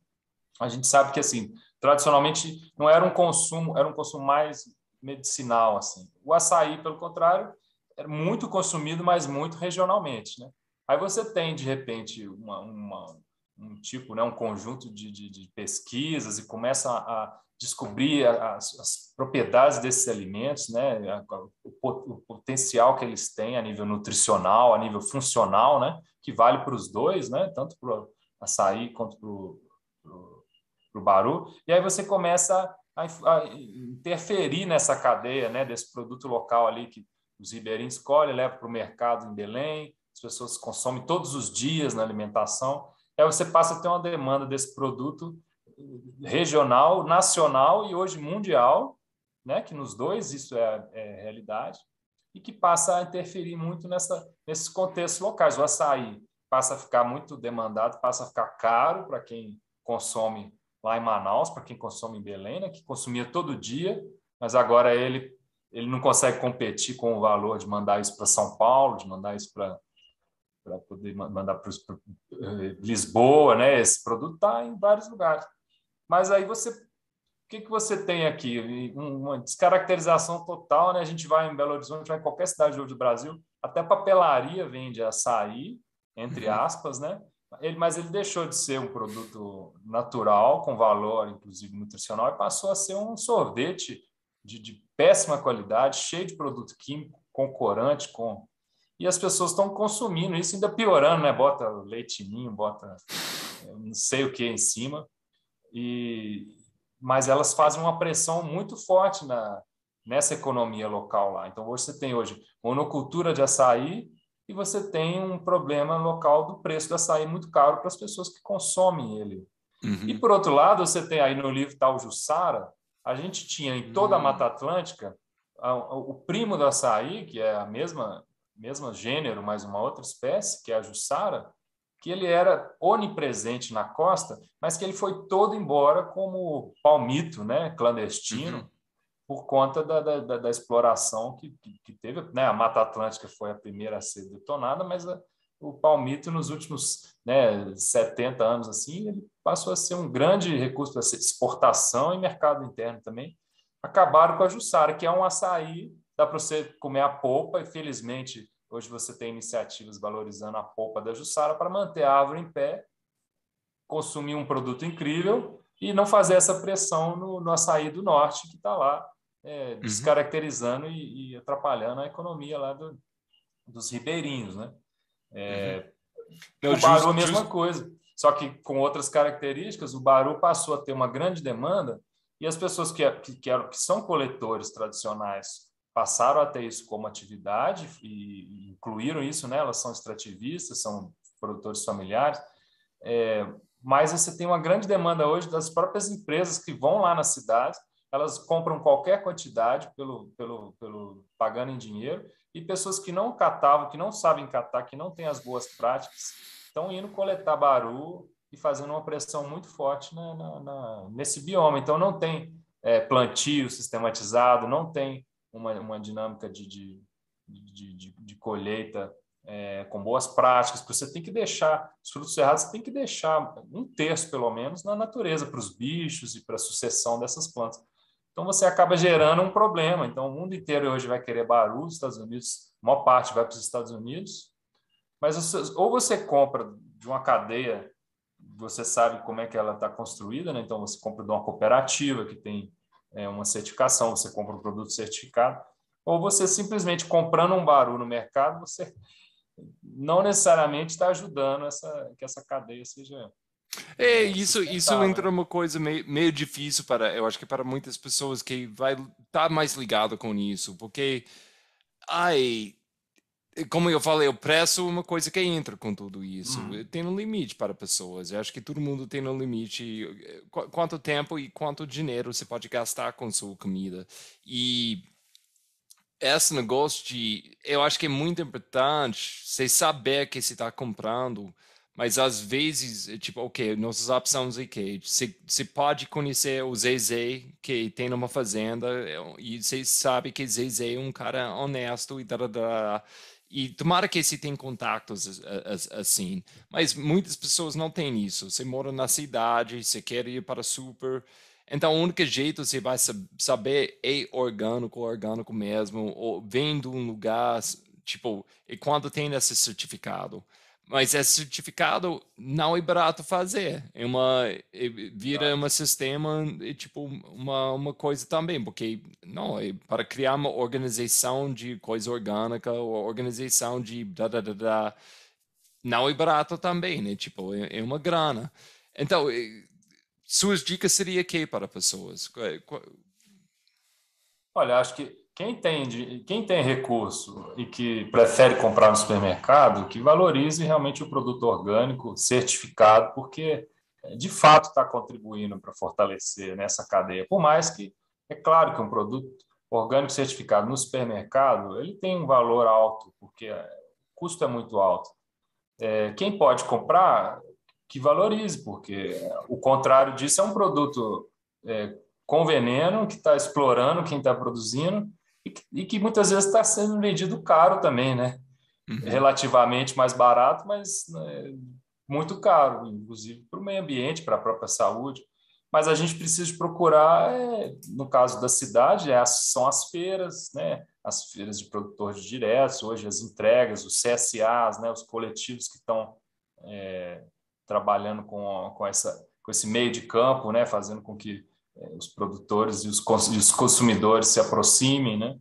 a gente sabe que assim, tradicionalmente não era um consumo, era um consumo mais medicinal assim. O açaí, pelo contrário, muito consumido, mas muito regionalmente, né? Aí você tem de repente uma, uma um tipo, né, um conjunto de, de, de pesquisas e começa a, descobrir as, as, propriedades desses alimentos, né, o, o, potencial que eles têm a nível nutricional, a nível funcional, né, que vale para os dois, né, tanto para o açaí quanto para o baru. E aí você começa a, a, interferir nessa cadeia, né, desse produto local ali que os ribeirinhos escolhem, levam para o mercado em Belém, as pessoas consomem todos os dias na alimentação. Aí você passa a ter uma demanda desse produto regional, nacional e hoje mundial, né? que nos dois isso é, é realidade, e que passa a interferir muito nessa, nesses contextos locais. O açaí passa a ficar muito demandado, passa a ficar caro para quem consome lá em Manaus, para quem consome em Belém, né? que consumia todo dia, mas agora ele, ele não consegue competir com o valor de mandar isso para São Paulo, de mandar isso para para poder mandar para eh, Lisboa, né? Esse produto está em vários lugares. Mas aí você, o que, que você tem aqui? Uma descaracterização total, né? A gente vai em Belo Horizonte, vai em qualquer cidade do Brasil, até papelaria vende açaí, entre uhum. aspas, né? Ele, mas ele deixou de ser um produto natural, com valor, inclusive nutricional, e passou a ser um sorvete de, de péssima qualidade, cheio de produto químico, com corante, com e as pessoas estão consumindo isso, ainda piorando, né? Bota leitinho, bota não sei o que em cima e mas elas fazem uma pressão muito forte na, nessa economia local lá. Então você tem hoje monocultura de açaí e você tem um problema local do preço do açaí muito caro para as pessoas que consomem ele. Uhum. E por outro lado, você tem aí no livro tal Jussara, a gente tinha em toda a uhum. Mata Atlântica a, a, o primo do açaí, que é a mesma mesma gênero, mas uma outra espécie, que é a Jussara, que ele era onipresente na costa, mas que ele foi todo embora como palmito, né, clandestino, uhum. por conta da, da, da exploração que, que, que, teve. Né, a Mata Atlântica foi a primeira a ser detonada, mas a, o palmito nos últimos né, 70 anos assim, ele passou a ser um grande recurso para exportação e mercado interno também. Acabaram com a Jussara, que é um açaí, dá para você comer a polpa, e felizmente Hoje você tem iniciativas valorizando a polpa da Jussara para manter a árvore em pé, consumir um produto incrível e não fazer essa pressão no, no açaí do norte que está lá é, uhum. descaracterizando uhum. e, e, atrapalhando a economia lá do, dos ribeirinhos, né? É, uhum. o Baru, a mesma coisa, só que com outras características, o Baru passou a ter uma grande demanda e as pessoas que, que, que, eram, que são coletores tradicionais passaram a ter isso como atividade e incluíram isso, né? Elas são extrativistas, são produtores familiares, é, mas você tem uma grande demanda hoje das próprias empresas que vão lá na cidade, elas compram qualquer quantidade pelo, pelo, pelo pagando em dinheiro e pessoas que não catavam, que não sabem catar, que não têm as boas práticas, estão indo coletar baru e fazendo uma pressão muito forte na, na, na, nesse bioma. Então não tem é, plantio sistematizado, não tem uma, uma dinâmica de, de, de, de, colheita é, com boas práticas, porque você tem que deixar os frutos cerrados, você tem que deixar um terço, pelo menos, na natureza, para os bichos e para a sucessão dessas plantas. Então, você acaba gerando um problema. Então, o mundo inteiro hoje vai querer barulho, os Estados Unidos, a maior parte vai para os Estados Unidos, mas ou você compra de uma cadeia, você sabe como é que ela está construída, né? então você compra de uma cooperativa que tem é, uma certificação, você compra um produto certificado, ou você simplesmente comprando um baru no mercado, você não necessariamente está ajudando essa, que essa cadeia seja. É, isso, isso entra uma coisa meio, meio difícil para, eu acho que para muitas pessoas que vai estar tá mais ligado com isso, porque, ai, como eu falei, o preço é uma coisa que entra com tudo isso. Hum. Tem um limite para pessoas. Eu acho que todo mundo tem um limite. Eh, quanto tempo e quanto dinheiro você pode gastar com sua comida. E esse negócio de. Eu acho que é muito importante você saber que você está comprando, mas às vezes, é tipo, ok, nossas opções aqui. Você, você pode conhecer o Zezé, que tem uma fazenda, é e você sabe que Zezé é um cara honesto e da, E tomara que você tenha contatos assim, mas muitas pessoas não têm isso. Você mora na cidade, você quer ir para super, então, o único jeito você vai saber é orgânico, orgânico mesmo, ou vem de um lugar, tipo, e quando tem esse certificado. Mas esse certificado não é barato fazer. É uma, é, vira um sistema, é tipo, uma, uma coisa também, porque, não, é para criar uma organização de coisa orgânica, ou organização de da, da, da, da não é barato também, né? Tipo, é, é uma grana. Então, é, suas dicas seria que para pessoas? Olha, acho que quem tem, quem tem recurso e que prefere comprar no supermercado, que valorize realmente o produto orgânico certificado, porque eh, de fato está contribuindo para fortalecer nessa cadeia. Por mais que, é claro que um produto orgânico certificado no supermercado, ele tem um valor alto, porque eh, o custo é muito alto. É, quem pode comprar que valorize, porque o contrário disso é um produto é, com veneno que está explorando quem está produzindo e que, muitas vezes está sendo vendido caro também, né? Uhum. Relativamente mais barato, mas né, muito caro, inclusive para o meio ambiente, para a própria saúde. Mas a gente precisa procurar, é, no caso da cidade, é, são as feiras, né? As feiras de produtores diretos, hoje as entregas, os CSAs, né? Os coletivos que estão é, trabalhando com, com, essa, com esse meio de campo, né, fazendo com que os produtores e os, e os, consumidores se aproximem, né,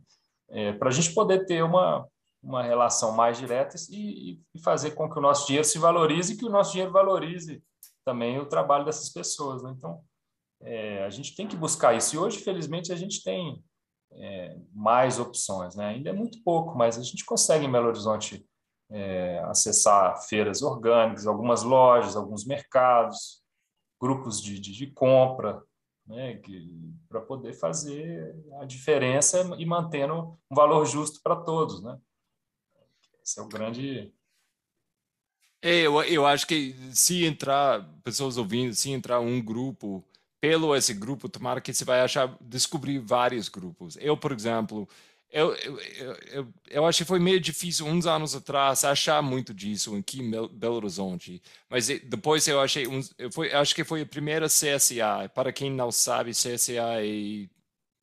é, para a gente poder ter uma, uma relação mais direta e, e, fazer com que o nosso dinheiro se valorize e que o nosso dinheiro valorize também o trabalho dessas pessoas. Né? Então, é, a gente tem que buscar isso. E hoje, felizmente, a gente tem é, mais opções. Né? Ainda é muito pouco, mas a gente consegue em Belo Horizonte é, acessar feiras orgânicas, algumas lojas, alguns mercados, grupos de, de, de compra, né, para poder fazer a diferença e mantendo um valor justo para todos. Né? Esse é o grande. É, eu, eu acho que se entrar, pessoas ouvindo, se entrar um grupo, pelo esse grupo, tomara que você vai achar, descobrir vários grupos. Eu, por exemplo, eu, eu, eu, eu acho que foi meio difícil uns anos atrás achar muito disso aqui em Belo Horizonte, mas depois eu achei, uns, eu foi, acho que foi a primeira CSA. Para quem não sabe, CSA é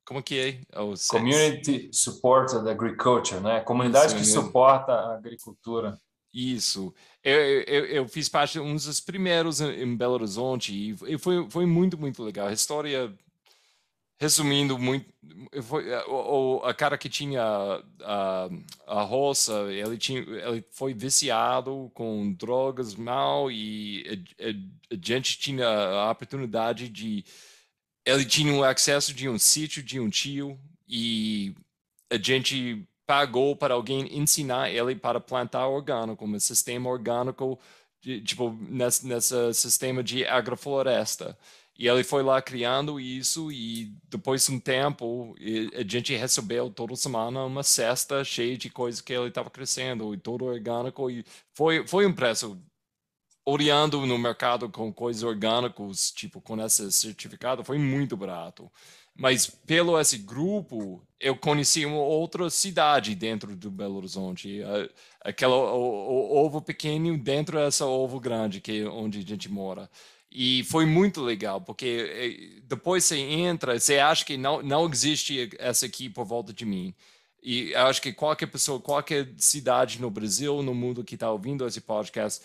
como que é? Oh, Community Supported Agriculture, né? Comunidade Isso, que suporta a agricultura. Isso. Eu, eu, eu, fiz parte de um dos primeiros em Belo Horizonte e foi, foi muito, muito legal. A história resumindo muito, é, a cara que tinha a, a roça, ele, tinha, ele foi viciado com drogas mal e a, a, gente tinha a oportunidade de ele tinha o acesso de um sítio de um tio e a gente pagou para alguém ensinar ele para plantar orgânico, um sistema orgânico, de, tipo, nesse, nesse sistema de agrofloresta. E ele foi lá criando isso e depois de um tempo a gente recebeu toda semana uma cesta cheia de coisas que ele estava crescendo e todo orgânico. E foi foi um preço olhando no mercado com coisas orgânicas tipo com esse certificado foi muito barato. Mas pelo esse grupo eu conheci uma outra cidade dentro do Belo Horizonte. Aquela o, o, ovo pequeno dentro dessa ovo grande que onde a gente mora e foi muito legal, porque eh, depois você entra, você acha que não, não existe essa aqui por volta de mim. E acho que qualquer pessoa, qualquer cidade no Brasil, no mundo que está ouvindo esse podcast,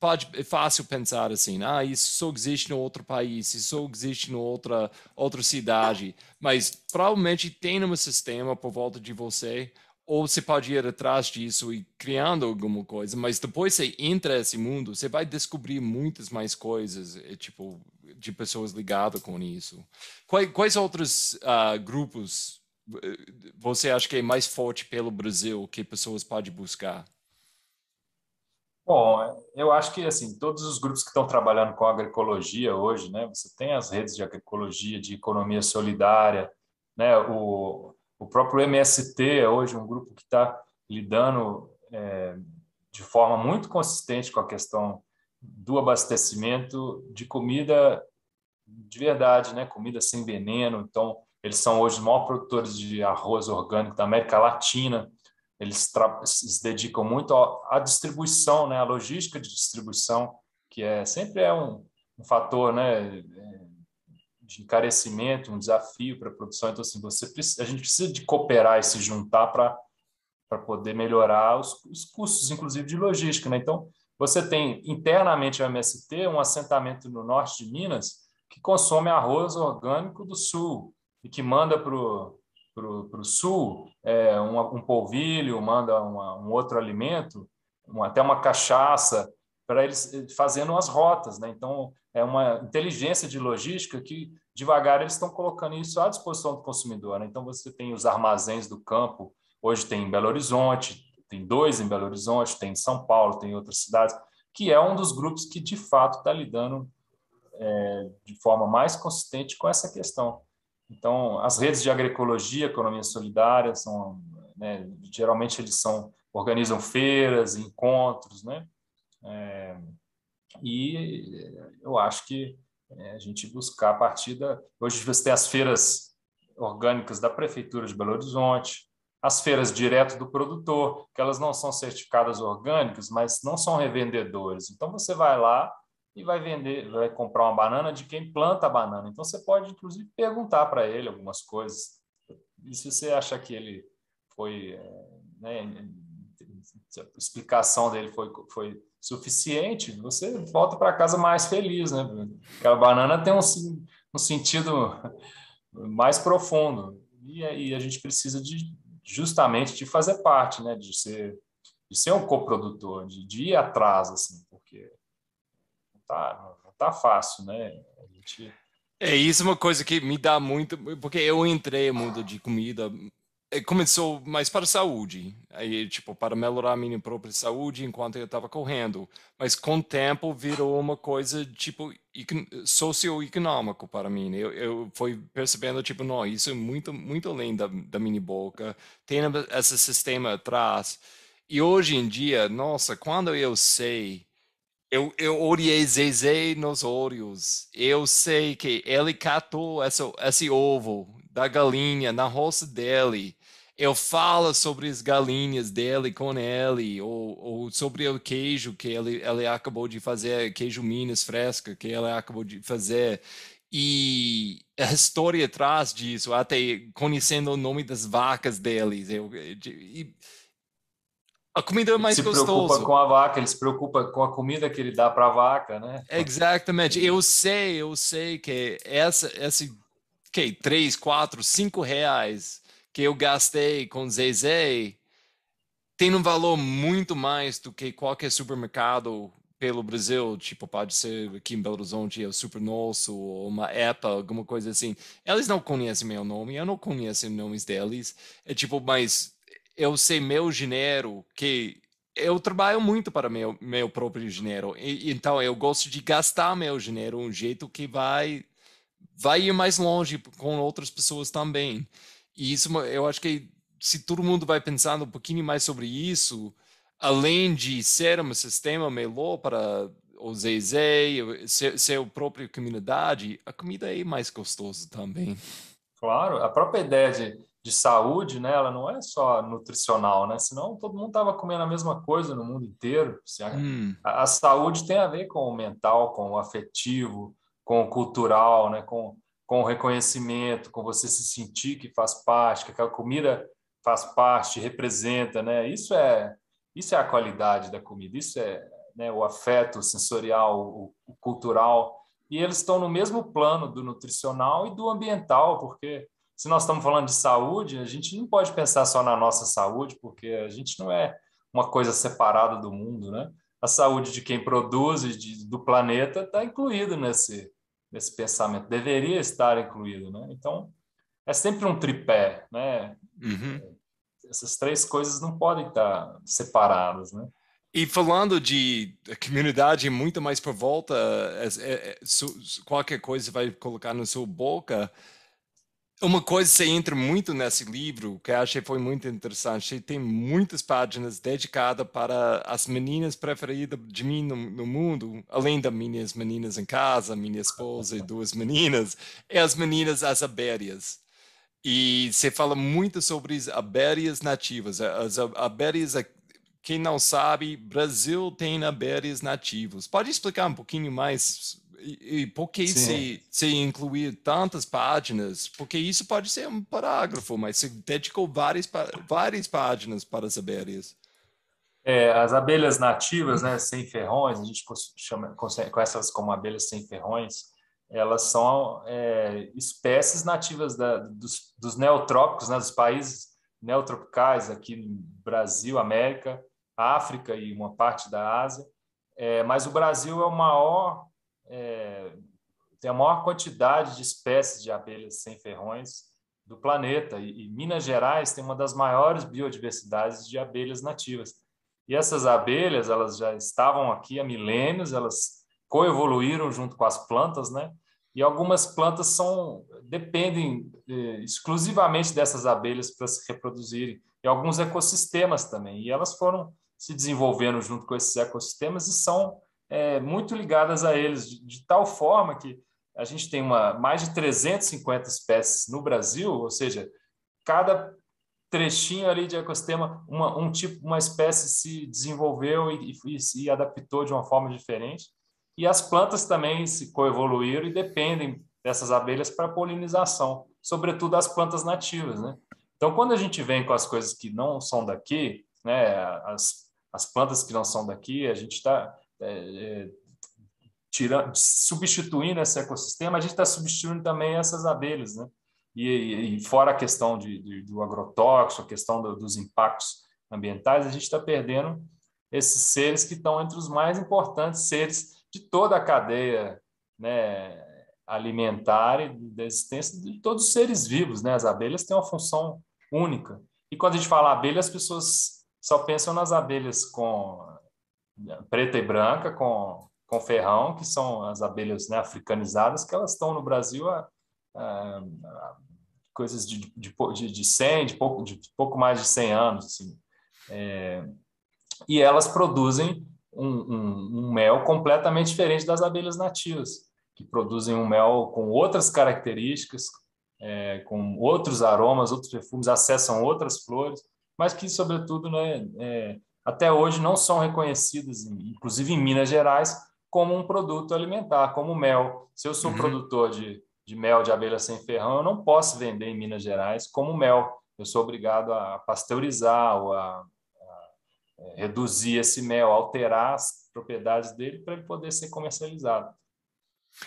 pode, é fácil pensar assim, ah, isso só existe no outro país, isso só existe em outra, outra cidade. Mas provavelmente tem um sistema por volta de você ou você pode ir atrás disso e criando alguma coisa, mas depois você entra nesse mundo, você vai descobrir muitas mais coisas, é, tipo, de pessoas ligadas com isso. Quais, quais outros uh, grupos eh, você acha que é mais forte pelo Brasil que pessoas podem buscar? Bom, eu acho que assim todos os grupos que estão trabalhando com agroecologia hoje, né? Você tem as redes de agroecologia, de economia solidária, né? O, o próprio MST é hoje um grupo que está lidando é, de forma muito consistente com a questão do abastecimento de comida de verdade, né? Comida sem veneno. Então, eles são hoje os maiores produtores de arroz orgânico da América Latina eles se dedicam muito à distribuição, né, à logística de distribuição, que é sempre é um, um fator, né, de encarecimento, um desafio para a produção. Então, assim, você a gente precisa de cooperar e se juntar para para poder melhorar os, os, custos, inclusive de logística. Né? Então, você tem internamente o MST um assentamento no norte de Minas que consome arroz orgânico do sul e que manda para o sul, é, um, um, polvilho, manda uma, um outro alimento, até uma cachaça, para eles eh, fazendo as rotas. Né? Então, é uma inteligência de logística que, devagar, eles estão colocando isso à disposição do consumidor. Né? Então, você tem os armazéns do campo, hoje tem em Belo Horizonte, tem dois em Belo Horizonte, tem em São Paulo, tem em outras cidades, que é um dos grupos que, de fato, está lidando é, de forma mais consistente com essa questão. Então, as redes de agroecologia, economia solidária, são, né, geralmente eles são, organizam feiras, encontros, né? É, e eu acho que é, a gente buscar a partir da... Hoje você tem as feiras orgânicas da Prefeitura de Belo Horizonte, as feiras direto do produtor, que elas não são certificadas orgânicas, mas não são revendedores. Então, você vai lá, e vai vender, vai comprar uma banana de quem planta a banana. Então você pode inclusive perguntar para ele algumas coisas. E se você achar que ele foi, é, né, a explicação dele foi, foi suficiente, você volta para casa mais feliz, né? Aquela banana tem um, um sentido mais profundo e aí a gente precisa de justamente de fazer parte, né? De ser de ser um coprodutor, de, de ir atrás, assim, porque tá, não tá fácil, né? A gente... É isso uma coisa que me dá muito, porque eu entrei no mundo de comida, começou mais para a saúde, aí tipo para melhorar a minha própria saúde enquanto eu estava correndo, mas com o tempo virou uma coisa tipo socioeconômico para mim. Eu, eu fui percebendo tipo não, isso é muito muito além da, da minha boca, tem esse sistema atrás. E hoje em dia, nossa, quando eu sei eu, eu odiei nos olhos. Eu sei que ele catou essa, esse ovo da galinha na roça dele. Eu falo sobre as galinhas dele com ele, ou, ou sobre o queijo que ele, ele acabou de fazer, queijo Minas fresca que ele acabou de fazer. E a história atrás disso, até conhecendo o nome das vacas deles. Eu, e, a comida é mais gostosa. se preocupa com a vaca, ele se preocupa com a comida que ele dá para a vaca, né? Exatamente. Eu sei, eu sei que essa, esse, que três, quatro, cinco reais que eu gastei com Zezé tem um valor muito mais do que qualquer supermercado pelo Brasil, tipo, pode ser aqui em Belo Horizonte, é o Super Nosso, ou uma EPA, alguma coisa assim. Eles não conhecem meu nome, eu não conheço os nomes deles. É tipo, mas eu sei meu dinheiro, que eu trabalho muito para meu, meu próprio dinheiro. E, então, eu gosto de gastar meu dinheiro um jeito que vai, vai ir mais longe com outras pessoas também. E isso, eu acho que se todo mundo vai pensando um pouquinho mais sobre isso, além de ser um sistema melhor para o Zezé, ser a própria comunidade, a comida é mais gostosa também. Claro, a própria ideia de de saúde, né, ela não é só nutricional, né? Senão todo mundo estava comendo a mesma coisa no mundo inteiro. Hum. A, a, saúde tem a ver com o mental, com o afetivo, com o cultural, né? Com, com o reconhecimento, com você se sentir que faz parte, que aquela comida faz parte, representa, né? Isso é isso é a qualidade da comida. Isso é né, o afeto sensorial, o, o cultural. E eles estão no mesmo plano do nutricional e do ambiental, porque se nós estamos falando de saúde, a gente não pode pensar só na nossa saúde, porque a gente não é uma coisa separada do mundo, né? A saúde de quem produz e de, do planeta está incluído nesse, nesse pensamento, deveria estar incluído, né? Então, é sempre um tripé, né? Uhum. Essas três coisas não podem estar separadas, né? E falando de comunidade muito mais por volta, é, é, qualquer coisa vai colocar na sua boca, uma coisa que entra muito nesse livro, que eu achei foi muito interessante, tem muitas páginas dedicadas para as meninas preferidas de mim no, no, mundo, além das minhas meninas em casa, minha esposa e duas meninas, é as meninas as abérias. E você fala muito sobre as abérias nativas. As abérias, quem não sabe, Brasil tem abérias nativos. Pode explicar um pouquinho mais e, e por que se, se incluir tantas páginas? Porque isso pode ser um parágrafo, mas você dedicou várias, várias páginas para as abelhas. É, as abelhas nativas, né, sem ferrões, a gente chama, conhece elas como abelhas sem ferrões, elas são é, espécies nativas da, dos, dos, neotrópicos, né, dos países neotropicais, aqui no Brasil, América, África e uma parte da Ásia. É, mas o Brasil é o maior é, tem a maior quantidade de espécies de abelhas sem ferrões do planeta e, e, Minas Gerais tem uma das maiores biodiversidades de abelhas nativas. E essas abelhas, elas já estavam aqui há milênios, elas coevoluíram junto com as plantas, né? E algumas plantas são dependem eh, exclusivamente dessas abelhas para se reproduzirem. E alguns ecossistemas também. E elas foram se desenvolvendo junto com esses ecossistemas e são é, muito ligadas a eles, de, de, tal forma que a gente tem uma, mais de 350 espécies no Brasil, ou seja, cada trechinho ali de ecossistema, uma, um tipo, uma espécie se desenvolveu e, e, se adaptou de uma forma diferente. E as plantas também se coevoluíram e dependem dessas abelhas para polinização, sobretudo as plantas nativas, né? Então, quando a gente vem com as coisas que não são daqui, né, as, as plantas que não são daqui, a gente está é, é, substituindo esse ecossistema, a gente está substituindo também essas abelhas, né? E, e fora a questão de, de, do agrotóxico, a questão do, dos impactos ambientais, a gente está perdendo esses seres que estão entre os mais importantes seres de toda a cadeia né, alimentar e da existência de todos os seres vivos. Né? As abelhas têm uma função única. E quando a gente fala abelha, as pessoas só pensam nas abelhas com preta e branca com, com ferrão, que são as abelhas né, africanizadas, que elas estão no Brasil há, coisas de, de, de, de 100, de pouco, de pouco mais de 100 anos. Assim. É, e elas produzem um, um, um, mel completamente diferente das abelhas nativas, que produzem um mel com outras características, é, com outros aromas, outros perfumes, acessam outras flores, mas que, sobretudo, né, é, até hoje não são reconhecidas, inclusive em Minas Gerais, como um produto alimentar, como mel. Se eu sou uhum. produtor de, de mel de abelha sem ferrão, eu não posso vender em Minas Gerais como mel. Eu sou obrigado a pasteurizar ou a, a é, reduzir esse mel, alterar as propriedades dele para ele poder ser comercializado.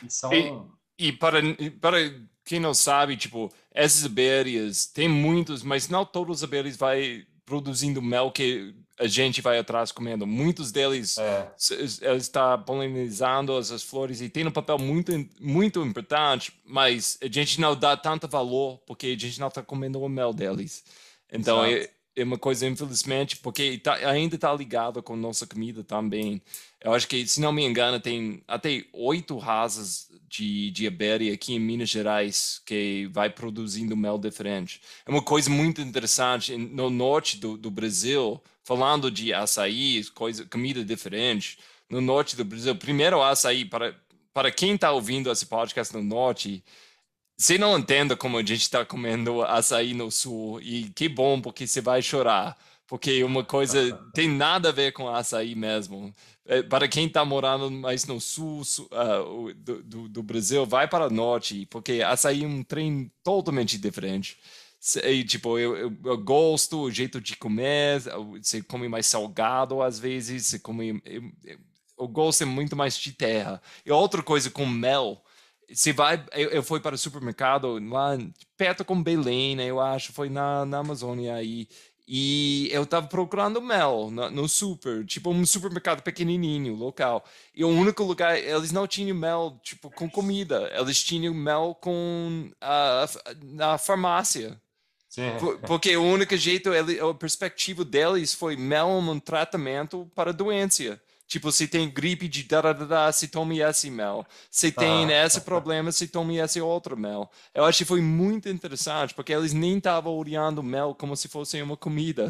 E, são... e, e para, para quem não sabe, tipo, essas abelhas, tem muitos, mas não todas as abelhas vai produzindo mel que a gente vai atrás comendo. Muitos deles é. está polinizando as, flores e tem um papel muito muito importante, mas a gente não dá tanto valor porque a gente não está comendo o mel deles. Então é, é, uma coisa infelizmente porque tá, ainda está ligado com nossa comida também. Eu acho que se não me engano tem até oito raças de, abelha aqui em Minas Gerais que vai produzindo mel diferente. É uma coisa muito interessante no norte do, do Brasil, falando de açaí, coisa, comida diferente. No norte do Brasil, primeiro açaí para para quem está ouvindo esse podcast no norte, você não entenda como a gente está comendo açaí no sul e que bom porque você vai chorar porque uma coisa <laughs> tem nada a ver com açaí mesmo. É, para quem está morando mais no sul, uh, do, do, do, Brasil, vai para o norte, porque açaí é um trem totalmente diferente. E, tipo, eu, eu, eu, gosto o jeito de comer, você come mais salgado às vezes, você come... Eu, eu gosto muito mais de terra. E outra coisa com mel, você vai, eu, eu fui para o supermercado lá perto com Belém, né, eu acho, foi na, na Amazônia aí, e eu tava procurando mel no, no, super, tipo um supermercado pequenininho, local. E o único lugar, eles não tinham mel, tipo, com comida. Eles tinham mel com a, na farmácia. Sim. Porque o único jeito, ele, a perspectiva deles foi mel um tratamento para doença. Tipo, se tem gripe de da se tome esse mel. Se tem ah. esse problema, se tome esse outro mel. Eu acho que foi muito interessante, porque eles nem estavam olhando mel como se fosse uma comida.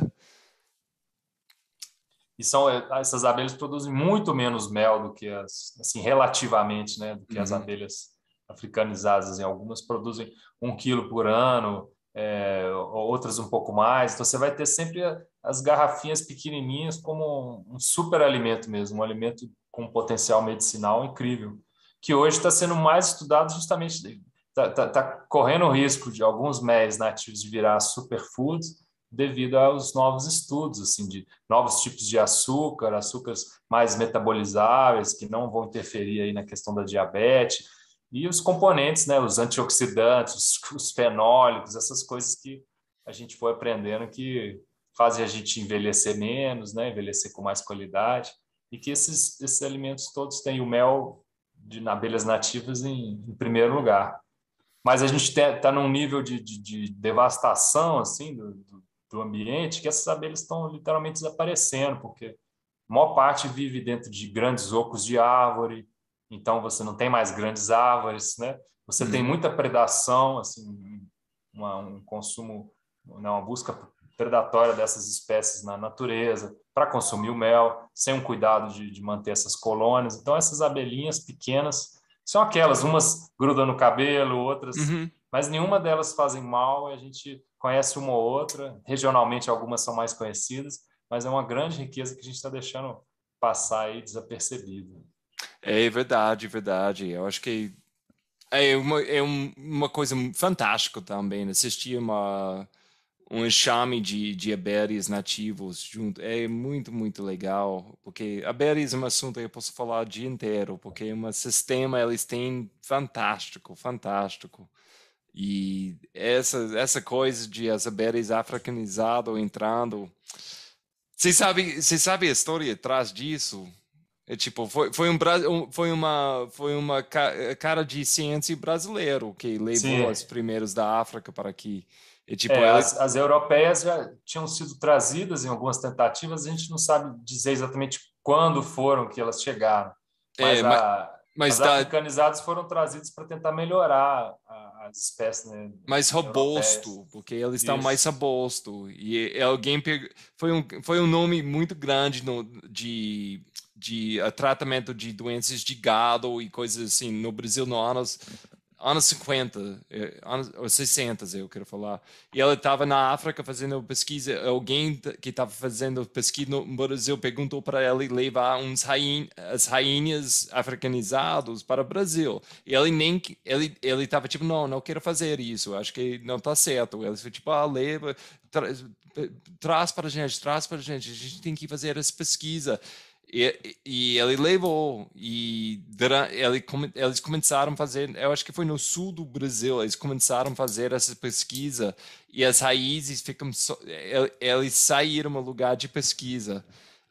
E são eh, essas abelhas produzem muito menos mel do que as, assim, relativamente, né, do que uhum. as abelhas africanizadas. Assim, algumas produzem um quilo por ano, é, outras um pouco mais. Então você vai ter sempre as garrafinhas pequenininhas como um, super alimento mesmo, um alimento com potencial medicinal incrível, que hoje está sendo mais estudado justamente, está tá, tá correndo o risco de alguns méis nativos de virar superfoods devido aos novos estudos, assim, de novos tipos de açúcar, açúcares mais metabolizáveis, que não vão interferir aí na questão da diabetes, e os componentes, né, os antioxidantes, os, os fenólicos, essas coisas que a gente foi aprendendo que fazem a gente envelhecer menos, né, envelhecer com mais qualidade, e que esses, esses alimentos todos têm o mel de abelhas nativas em, em primeiro lugar. Mas a gente está num nível de, de, de, devastação assim do, do, do ambiente que essas abelhas estão literalmente desaparecendo, porque a maior parte vive dentro de grandes ocos de árvore, então você não tem mais grandes árvores, né? Você hum. tem uhum. muita predação, assim, uma, um consumo, né, uma busca predatória dessas espécies na natureza para consumir o mel, sem um cuidado de, de, manter essas colônias. Então essas abelhinhas pequenas são aquelas, umas grudam no cabelo, outras, uhum. mas nenhuma delas fazem mal. A gente conhece uma ou outra, regionalmente algumas são mais conhecidas, mas é uma grande riqueza que a gente está deixando passar aí desapercebido. É verdade, verdade. Eu acho que é uma, é uma coisa fantástica também assistir uma um enxame de, de abelhas nativos junto. É muito, muito legal, porque abelhas é um assunto que eu posso falar o dia inteiro, porque é um sistema eles têm fantástico, fantástico. E essa, essa coisa de as abelhas africanizadas entrando. Você sabe, você sabe a história atrás disso? É, tipo, foi, foi, um, foi uma, foi uma cara de ciência brasileiro que levou os primeiros da África para aqui. Tipo, é, ela... as, as, europeias já tinham sido trazidas em algumas tentativas, a gente não sabe dizer exatamente quando foram que elas chegaram. Mas, é, mas, a, mas as da... africanizadas foram trazidas para tentar melhorar a, as espécies. Né, mais robusto, europeias. porque eles estão mais robusto. E alguém pegou, foi um foi um nome muito grande no, de de uh, tratamento de doenças de gado e coisas assim no Brasil no anos anos 50, eh, anos 60, eu quero falar. E ela estava na África fazendo pesquisa. Alguém que estava fazendo pesquisa no Brasil perguntou para ela levar uns rain, as rainhas africanizados para o Brasil. E ele nem ele ele estava tipo não, não quero fazer isso. Acho que não está certo. Ele foi tipo ah, leva tra, traz para a gente, traz para a gente. A gente tem que fazer essa pesquisa. E, e, ele levou e ele, eles começaram a fazer eu acho que foi no sul do Brasil eles começaram a fazer essa pesquisa e as raízes ficam eles saíram do lugar de pesquisa.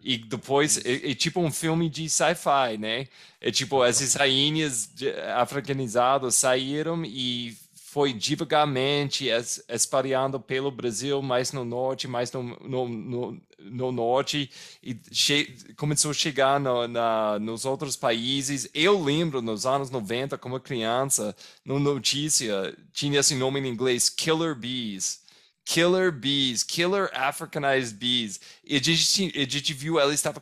E depois é, é, tipo um filme de sci-fi né? É tipo essas rainhas africanizadas saíram e foi devagarmente espalhando pelo Brasil, mais no norte, mais no, no, no, no norte, e começou a chegar no, na, nos outros países. Eu lembro, nos anos 90, como criança, no notícia, tinha esse nome em inglês, Killer Bees. Killer Bees, Killer Africanized Bees. E a gente, a gente viu, ela estava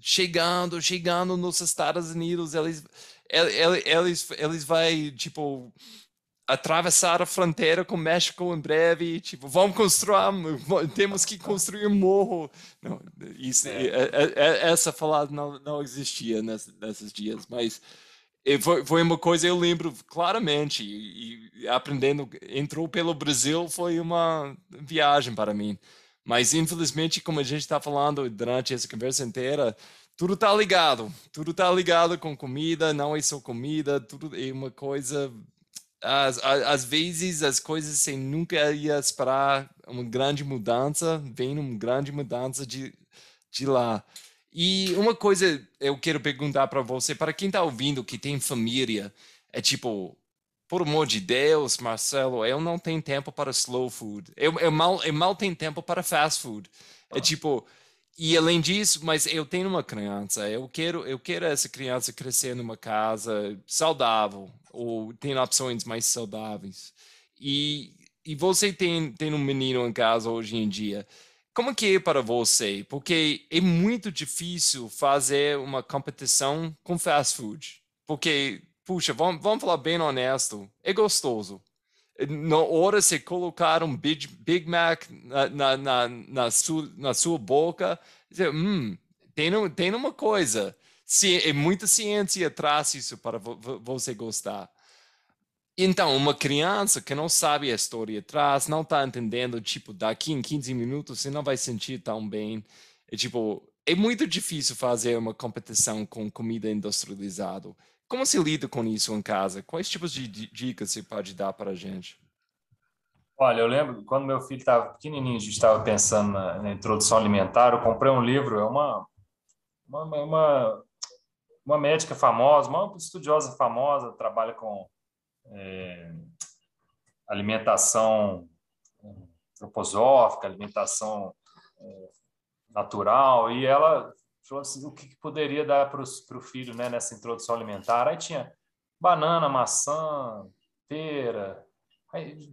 chegando, chegando nos Estados Unidos, eles, eles, eles, eles vai, tipo atravessar a fronteira com o México em breve, tipo, vamos construir, temos que construir um morro. Não, isso, é. É, é, é essa falada não, não existia ness, nesses dias, mas foi, foi uma coisa eu lembro claramente e, e, aprendendo, entrou pelo Brasil foi uma viagem para mim. Mas infelizmente, como a gente está falando durante essa conversa inteira, tudo tá ligado, tudo tá ligado com comida, não é só comida, tudo é uma coisa. Às, às vezes as coisas você nunca ia esperar uma grande mudança, vem uma grande mudança de, de lá. E uma coisa eu quero perguntar para você, para quem está ouvindo que tem família, é tipo, por amor de Deus, Marcelo, eu não tenho tempo para slow food. Eu, eu, mal, eu mal tenho tempo para fast food. É ah. tipo, e além disso, mas eu tenho uma criança, eu quero, eu quero essa criança crescer numa casa saudável, ou tem opções mais saudáveis. E, e você tem, tem um menino em casa hoje em dia. Como que é para você? Porque é muito difícil fazer uma competição com fast food. Porque, puxa, vamos, vamos falar bem honesto, é gostoso. Na hora você colocar um Big, Big Mac na, na, na, na, sua, na sua boca, você, hum, tem, tem uma coisa. É muita ciência atrás disso para você gostar. Então, uma criança que não sabe a história atrás, não está entendendo, tipo, daqui em 15 minutos você não vai sentir tão bem. É, tipo, é muito difícil fazer uma competição com comida industrializada. Como se lida com isso em casa? Quais tipos de dicas você pode dar para a gente? Olha, eu lembro quando meu filho estava pequenininho, a gente estava pensando na, na, introdução alimentar, eu comprei um livro, é uma, uma, uma, uma médica famosa, uma estudiosa famosa, trabalha com é, alimentação antroposófica, alimentação é, natural, e ela falou assim, o que, que poderia dar para o filho né, nessa introdução alimentar. Aí tinha banana, maçã, pera, aí,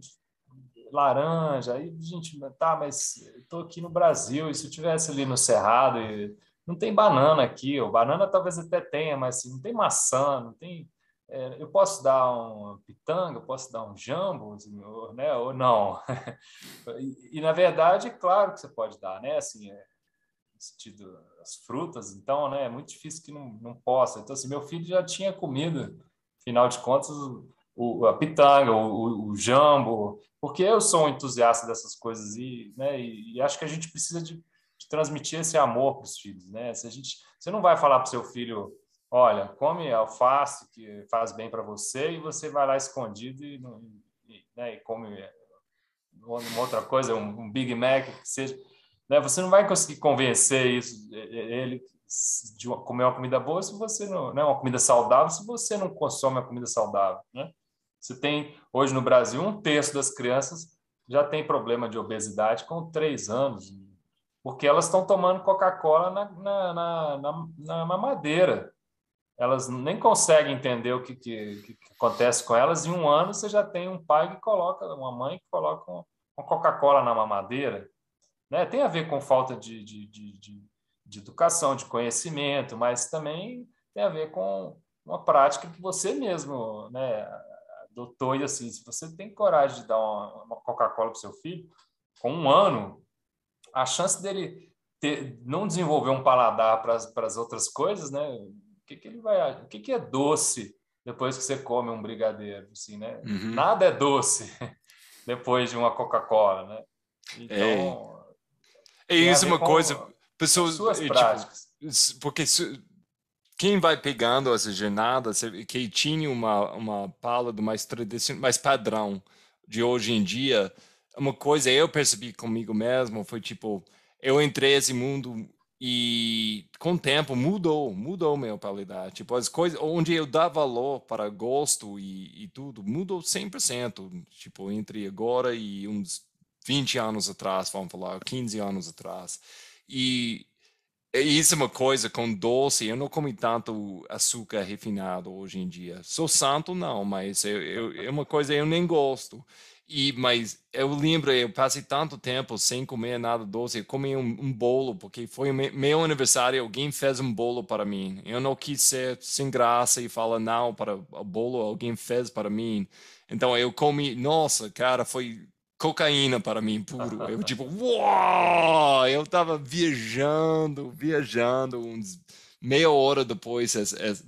laranja, aí gente, tá, mas estou aqui no Brasil, e se eu tivesse ali no Cerrado, e, não tem banana aqui, ou banana talvez até tenha, mas assim, não tem maçã, não tem é, eu posso dar um pitanga, eu posso dar um jambo, assim, ou, né, ou não. <laughs> e, e, na verdade, é claro que você pode dar, né? Assim, é, no sentido, as frutas, então, né? É muito difícil que não, não possa. Então, assim, meu filho já tinha comido, afinal de contas, o, a pitanga, o, o, o, jambo, porque eu sou um entusiasta dessas coisas e, né? E, e acho que a gente precisa de, de transmitir esse amor para os filhos, né? Se a gente, você não vai falar para o seu filho olha, come alface que faz bem para você e você vai lá escondido e, e, né, e come uma outra coisa, um, um, Big Mac que seja, né, você não vai conseguir convencer isso ele de comer uma comida boa se você não, né, uma comida saudável se você não consome uma comida saudável, né? Você tem hoje no Brasil um terço das crianças já tem problema de obesidade com três anos, porque elas estão tomando Coca-Cola na, na, na, na, mamadeira elas nem conseguem entender o que, que, que, acontece com elas. Em um ano, você já tem um pai que coloca, uma mãe que coloca uma Coca-Cola na mamadeira. Né? Tem a ver com falta de, de, de, de, educação, de conhecimento, mas também tem a ver com uma prática que você mesmo né, adotou. E assim, se você tem coragem de dar uma, uma Coca-Cola para o seu filho, com um ano, a chance dele ter, não desenvolver um paladar para as outras coisas, né? que, que ele vai. O que, que é doce depois que você come um brigadeiro? Assim, né? Uhum. Nada é doce <laughs> depois de uma Coca-Cola, né? Então. É, é isso uma coisa. Pessoas. Suas é, práticas. Tipo, porque quem vai pegando essa jornada, que tinha uma, uma pala do mais tradicional, mais padrão de hoje em dia, uma coisa eu percebi comigo mesmo foi tipo, eu entrei nesse mundo e com o tempo mudou, mudou minha qualidade. Tipo, as coisas onde eu dava valor para gosto e, e tudo, mudou 100%. Tipo, entre agora e uns 20 anos atrás, vamos falar, 15 anos atrás. E isso é uma coisa com doce, eu não como tanto açúcar refinado hoje em dia. Sou santo, não, mas eu, eu, é uma coisa eu nem gosto. E, mas eu lembro, eu passei tanto tempo sem comer nada doce. Eu comi um, um bolo, porque foi meu aniversário, alguém fez um bolo para mim. Eu não quis ser sem graça e falar não para o bolo, alguém fez para mim. Então eu comi, nossa, cara, foi cocaína para mim puro. Eu tipo, <laughs> uau! Eu tava viajando, viajando uns meia hora depois,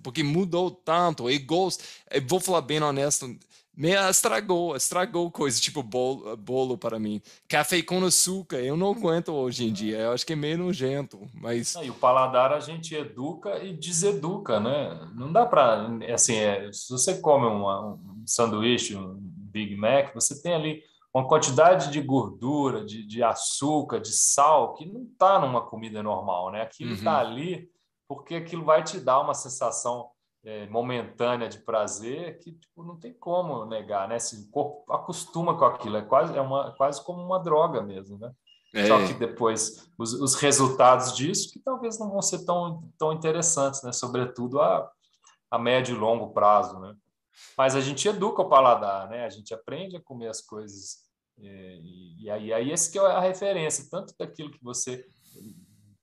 porque mudou tanto. Eu gosto, eu vou falar bem honesto, me estragou, estragou coisa tipo bolo, bolo para mim. Café com açúcar, eu não aguento hoje em dia, eu acho que é meio nojento, mas... e o paladar a gente educa e deseduca, né? Não dá para, assim, é, se você come uma, um sanduíche, um Big Mac, você tem ali uma quantidade de gordura, de, de açúcar, de sal, que não está numa comida normal, né? Aquilo está uhum. ali porque aquilo vai te dar uma sensação é, momentânea de prazer que tipo, não tem como negar, né? Se o corpo acostuma com aquilo, é quase, é uma, quase como uma droga mesmo, né? É. Só que depois os, os, resultados disso que talvez não vão ser tão, tão interessantes, né? Sobretudo a, a médio e longo prazo, né? Mas a gente educa o paladar, né? A gente aprende a comer as coisas é, e, e aí, aí esse que é a referência tanto daquilo que você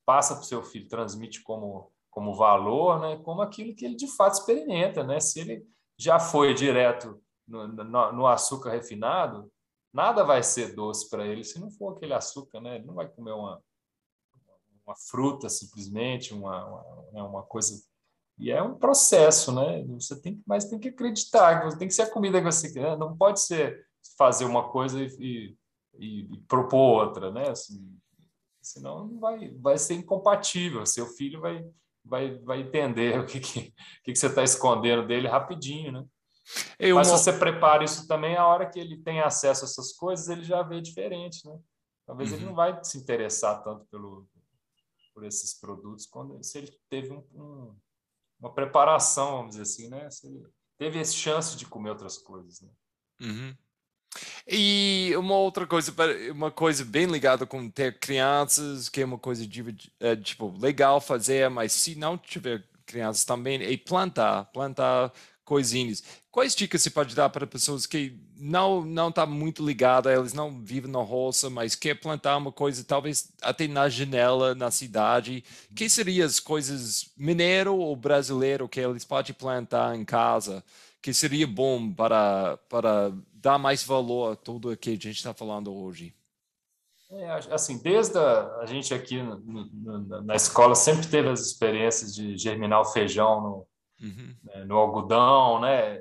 passa para o seu filho, transmite como como valor, né, como aquilo que ele de fato experimenta. Né? Se ele já foi direto no, no, no açúcar refinado, nada vai ser doce para ele se não for aquele açúcar. Né? Ele não vai comer uma, uma fruta simplesmente, uma, uma, né, uma coisa. E é um processo, né? Você tem, mas tem que acreditar, tem que ser a comida que você quer. Não pode ser fazer uma coisa e, e, e propor outra, né? Assim, senão vai, vai ser incompatível. Seu filho vai, vai, vai entender <laughs> o que, que, que você está escondendo dele rapidinho, né? Eu Mas se você prepara isso também, a hora que ele tem acesso a essas coisas, ele já vê diferente, né? Talvez uhum. ele não vai se interessar tanto pelo, por esses produtos quando se ele teve um, um, uma preparação, vamos dizer assim, né? Se ele teve esse chance de comer outras coisas, né? Uhum. E uma outra coisa, uma coisa bem ligada com ter crianças, que é uma coisa é, tipo legal fazer, mas se não tiver crianças também, é plantar, plantar coisinhas. Quais dicas você pode dar para pessoas que não não tá muito ligada, eles não vivem na roça, mas quer plantar uma coisa talvez até na janela na cidade? Que seriam as coisas mineiro ou brasileiro que eles podem plantar em casa? Que seria bom para para dar mais valor a tudo o que a gente está falando hoje? É, assim, desde a, a gente aqui no, no, na escola sempre teve as experiências de germinar o feijão no, uhum. né, no algodão, né?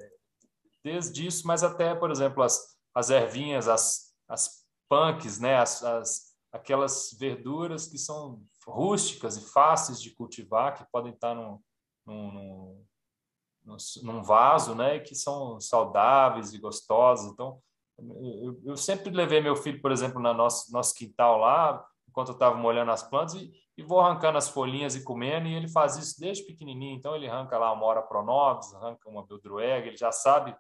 Desde isso, mas até, por exemplo, as, as ervinhas, as, as punks, né? As, as, aquelas verduras que são rústicas e fáceis de cultivar, que podem estar no, no, num vaso, né, que são saudáveis e gostosos. Então, eu, eu sempre levei meu filho, por exemplo, no nosso, nosso quintal lá, enquanto eu estava molhando as plantas, e, e, vou arrancando as folhinhas e comendo, e ele faz isso desde pequenininho. Então, ele arranca lá uma hora pronobis, arranca uma beldroega, ele já sabe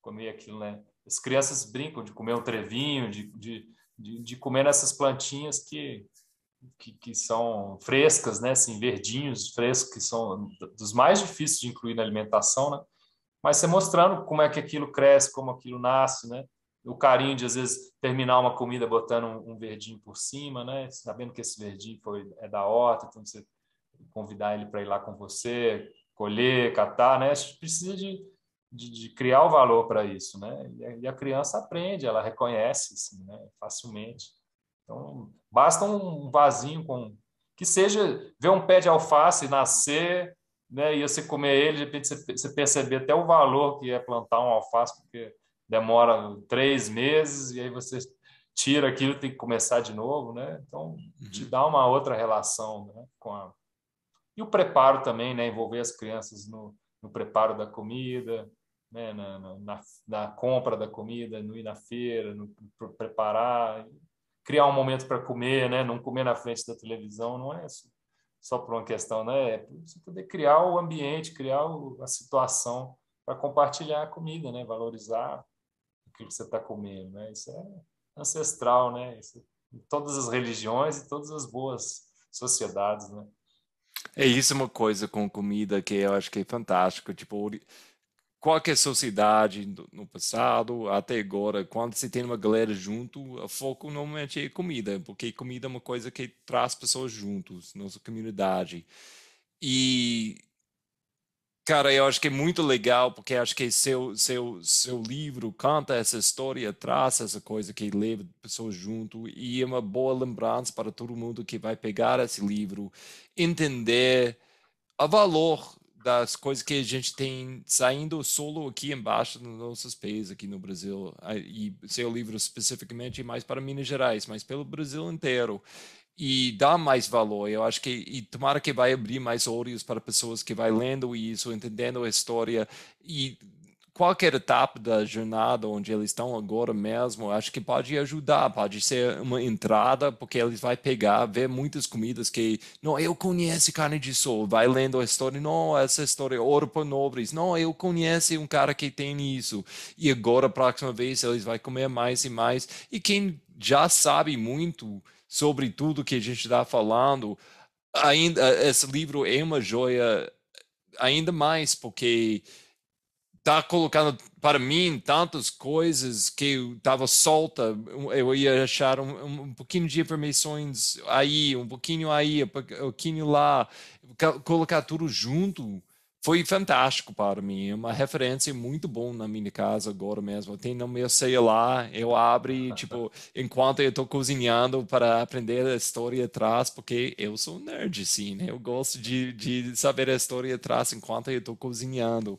comer aquilo, né? As crianças brincam de comer um trevinho, de, de, de, de comer nessas plantinhas que, que, que, são frescas, né, assim, verdinhos, frescos, que são dos mais difíceis de incluir na alimentação, né? Mas você mostrando como é que aquilo cresce, como aquilo nasce, né? O carinho de às vezes terminar uma comida botando um, um verdinho por cima, né? Sabendo que esse verdinho foi é da horta, então você convidar ele para ir lá com você, colher, catar, né? A gente precisa de, de, de criar o valor para isso, né? E a, e a, criança aprende, ela reconhece, assim, né? Facilmente. Então, basta um vasinho com que seja ver um pé de alface nascer, né, e você comer ele, de repente você perceber até o valor que é plantar um alface, porque demora três meses e aí você tira aquilo tem que começar de novo, né? Então te uhum. dá uma outra relação, né, com a e o preparo também, né, envolver as crianças no, no preparo da comida, né, na, na, na, compra da comida, no ir na feira, no, no preparar criar um momento para comer, né? Não comer na frente da televisão, não é só por uma questão, né? É você poder criar o ambiente, criar a situação para compartilhar a comida, né? Valorizar o que você está comendo, né? Isso é ancestral, né? Isso, em todas as religiões e todas as boas sociedades, né? É isso uma coisa com comida que eu acho que é fantástico, tipo qualquer sociedade no passado até agora, quando se tem uma galera junto, o foco normalmente é comida, porque comida é uma coisa que traz pessoas juntos, nossa comunidade. E cara, eu acho que é muito legal, porque acho que seu seu seu livro canta essa história, traz essa coisa que leva pessoas junto e é uma boa lembrança para todo mundo que vai pegar esse livro, entender o valor das coisas que a gente tem saindo solo aqui embaixo nos nossos pés aqui no Brasil e seu livro especificamente mais para Minas Gerais, mas pelo Brasil inteiro e dá mais valor. Eu acho que e tomara que vai abrir mais olhos para pessoas que vai lendo isso, entendendo a história e qualquer etapa da jornada onde eles estão agora mesmo, acho que pode ajudar, pode ser uma entrada, porque eles vai pegar, ver muitas comidas que, não, eu conheço carne de sol, vai lendo a história, não, essa história é ouro para nobres, não, eu conheço um cara que tem isso, e agora, a próxima vez, eles vai comer mais e mais, e quem já sabe muito sobre tudo que a gente está falando, ainda, esse livro é uma joia ainda mais, porque tá colocando para mim tantas coisas que eu estava solta, eu ia achar um, um, pouquinho de informações aí, um pouquinho aí, um pouquinho lá, colocar tudo junto foi fantástico para mim, é uma referência muito bom na minha casa agora mesmo. Tem no meu celular, eu abro tipo, enquanto eu estou cozinhando para aprender a história atrás, porque eu sou nerd, sim, né? Eu gosto de, de saber a história atrás enquanto eu estou cozinhando.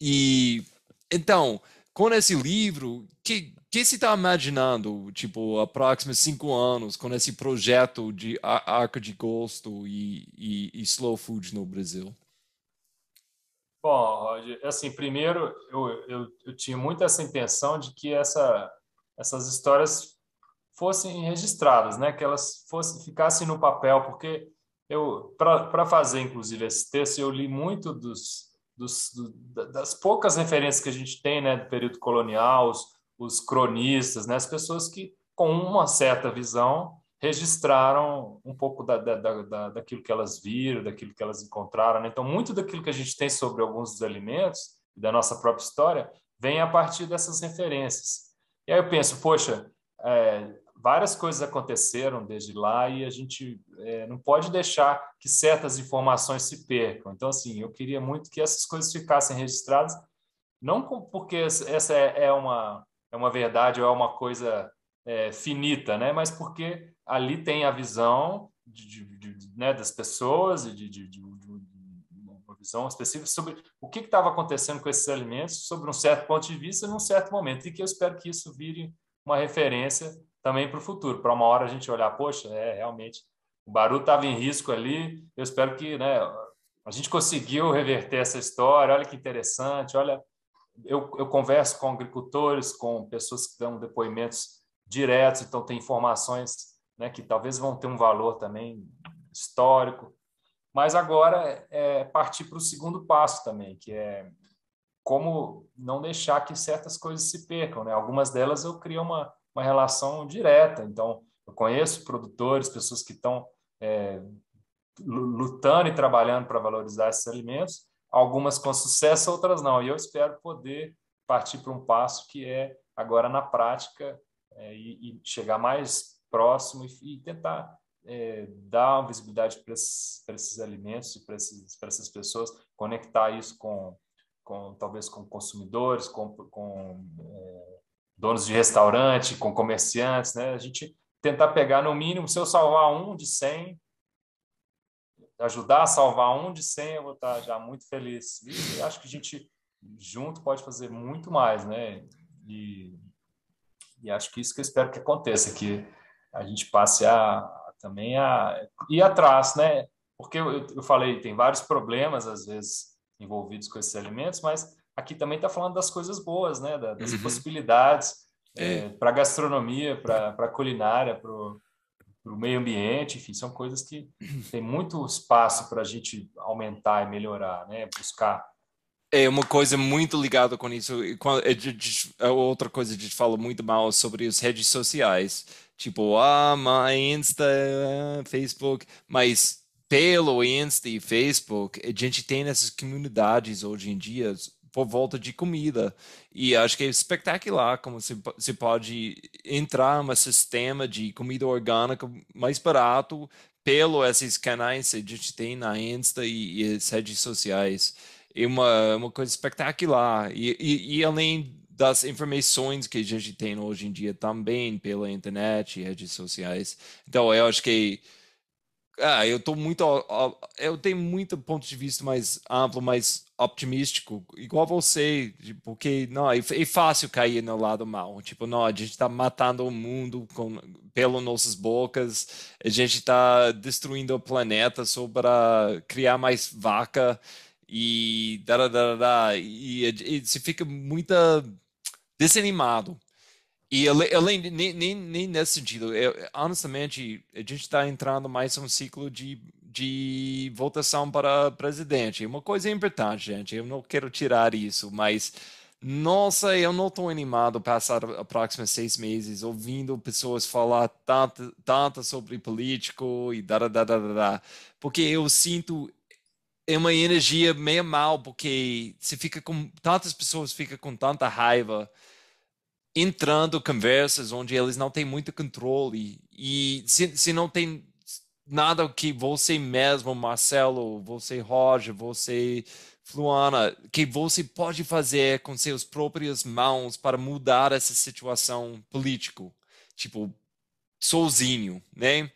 E então, com esse livro, que que se está imaginando, tipo, a próximos cinco anos, com esse projeto de Arca de Gosto e, e, e Slow Food no Brasil? Bom, Roger, assim, primeiro, eu, eu, eu tinha muito essa intenção de que essa, essas histórias fossem registradas, né? Que elas fossem ficassem no papel, porque eu, para fazer, inclusive, esse texto, eu li muito dos dos, do, das poucas referências que a gente tem né, do período colonial, os, os cronistas, né, as pessoas que, com uma certa visão, registraram um pouco da, da, da, daquilo que elas viram, daquilo que elas encontraram. Né? Então, muito daquilo que a gente tem sobre alguns dos alimentos, da nossa própria história, vem a partir dessas referências. E aí eu penso, poxa, é, várias coisas aconteceram desde lá e a gente é, não pode deixar que certas informações se percam. Então, assim, eu queria muito que essas coisas ficassem registradas, não porque essa é, é uma, é uma verdade ou é uma coisa é, finita, né? mas porque ali tem a visão de, de, de, né, das pessoas e de, uma visão específica sobre o que estava acontecendo com esses alimentos, sobre um certo ponto de vista, num certo momento, e que eu espero que isso vire uma referência também para o futuro, para uma hora a gente olhar, poxa, é realmente o Baru estava em risco ali. Eu espero que, né, a gente conseguiu reverter essa história. Olha que interessante. Olha, eu, eu converso com agricultores, com pessoas que dão depoimentos diretos, então tem informações, né, que talvez vão ter um valor também histórico. Mas agora é partir para o segundo passo também, que é como não deixar que certas coisas se percam. Né? Algumas delas eu crio uma uma relação direta. Então, eu conheço produtores, pessoas que estão é, lutando e trabalhando para valorizar esses alimentos, algumas com sucesso, outras não. E eu espero poder partir para um passo que é agora na prática é, e, e, chegar mais próximo e, e tentar é, dar uma visibilidade para esses, esses alimentos e para, para essas pessoas, conectar isso com, com talvez com consumidores, com, com é, donos de restaurante, com comerciantes, né? A gente tentar pegar no mínimo, se eu salvar um de 100, ajudar a salvar um de 100, eu vou estar já muito feliz. E acho que a gente junto pode fazer muito mais, né? E, e acho que isso que eu espero que aconteça, que a gente passe a, também a ir atrás, né? Porque eu, eu falei, tem vários problemas às vezes envolvidos com esses alimentos, mas aqui também está falando das coisas boas, né? das uhum. possibilidades é. é, para gastronomia, para a culinária, para o meio ambiente, enfim, são coisas que tem muito espaço para a gente aumentar e melhorar, né? buscar. É uma coisa muito ligada com isso. É, é outra coisa que a gente fala muito mal sobre as redes sociais. Tipo, ah, my Insta, Facebook. Mas pelo Insta e Facebook, a gente tem essas comunidades hoje em dia por volta de comida. E acho que é espetacular como se, se pode entrar no sistema de comida orgânica mais barato pelo esses canais que a gente tem na Insta e, e as redes sociais. É uma, uma coisa espetacular. E, e, e além das informações que a gente tem hoje em dia também pela internet e redes sociais. Então, eu acho que Ah, eu tô muito. Eu tenho muito ponto de vista mais amplo, mais optimístico, igual você, porque não, é, é fácil cair no lado mal. Tipo, não, a gente está matando o mundo com, pelas nossas bocas, a gente está destruindo o planeta só para criar mais vaca e, da, da, da, e, e você fica muito desanimado. E além, nem, nem, nem nesse sentido, eu, honestamente, a gente está entrando mais um ciclo de, de votação para presidente. Uma coisa importante, gente, eu não quero tirar isso, mas nossa, eu não estou animado passar os próximos seis meses ouvindo pessoas falar tanto, tanto sobre político e da, da, da, da, da, porque eu sinto é uma energia meio mal, porque você fica com tantas pessoas ficam com tanta raiva entrando conversas onde eles não têm muito controle e se, se não tem nada que você mesmo, Marcelo, você Roger, você Fluana, que você pode fazer com seus próprias mãos para mudar essa situação político, tipo sozinho, né?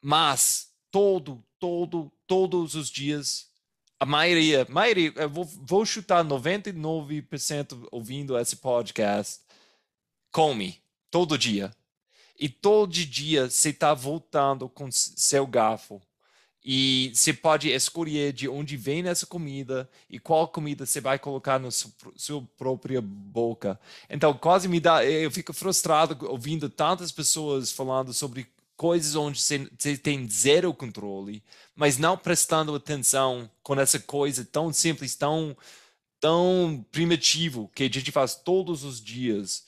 Mas todo, todo, todos os dias a maioria, maioria, eu vou, vou chutar 99% ouvindo esse podcast come todo dia. E todo dia você está voltando com seu garfo. E você pode escolher de onde vem essa comida e qual comida você vai colocar na sua própria boca. Então, quase me dá. Eu fico frustrado ouvindo tantas pessoas falando sobre coisas onde você, tem zero controle, mas não prestando atenção com essa coisa tão simples, tão, tão primitivo que a gente faz todos os dias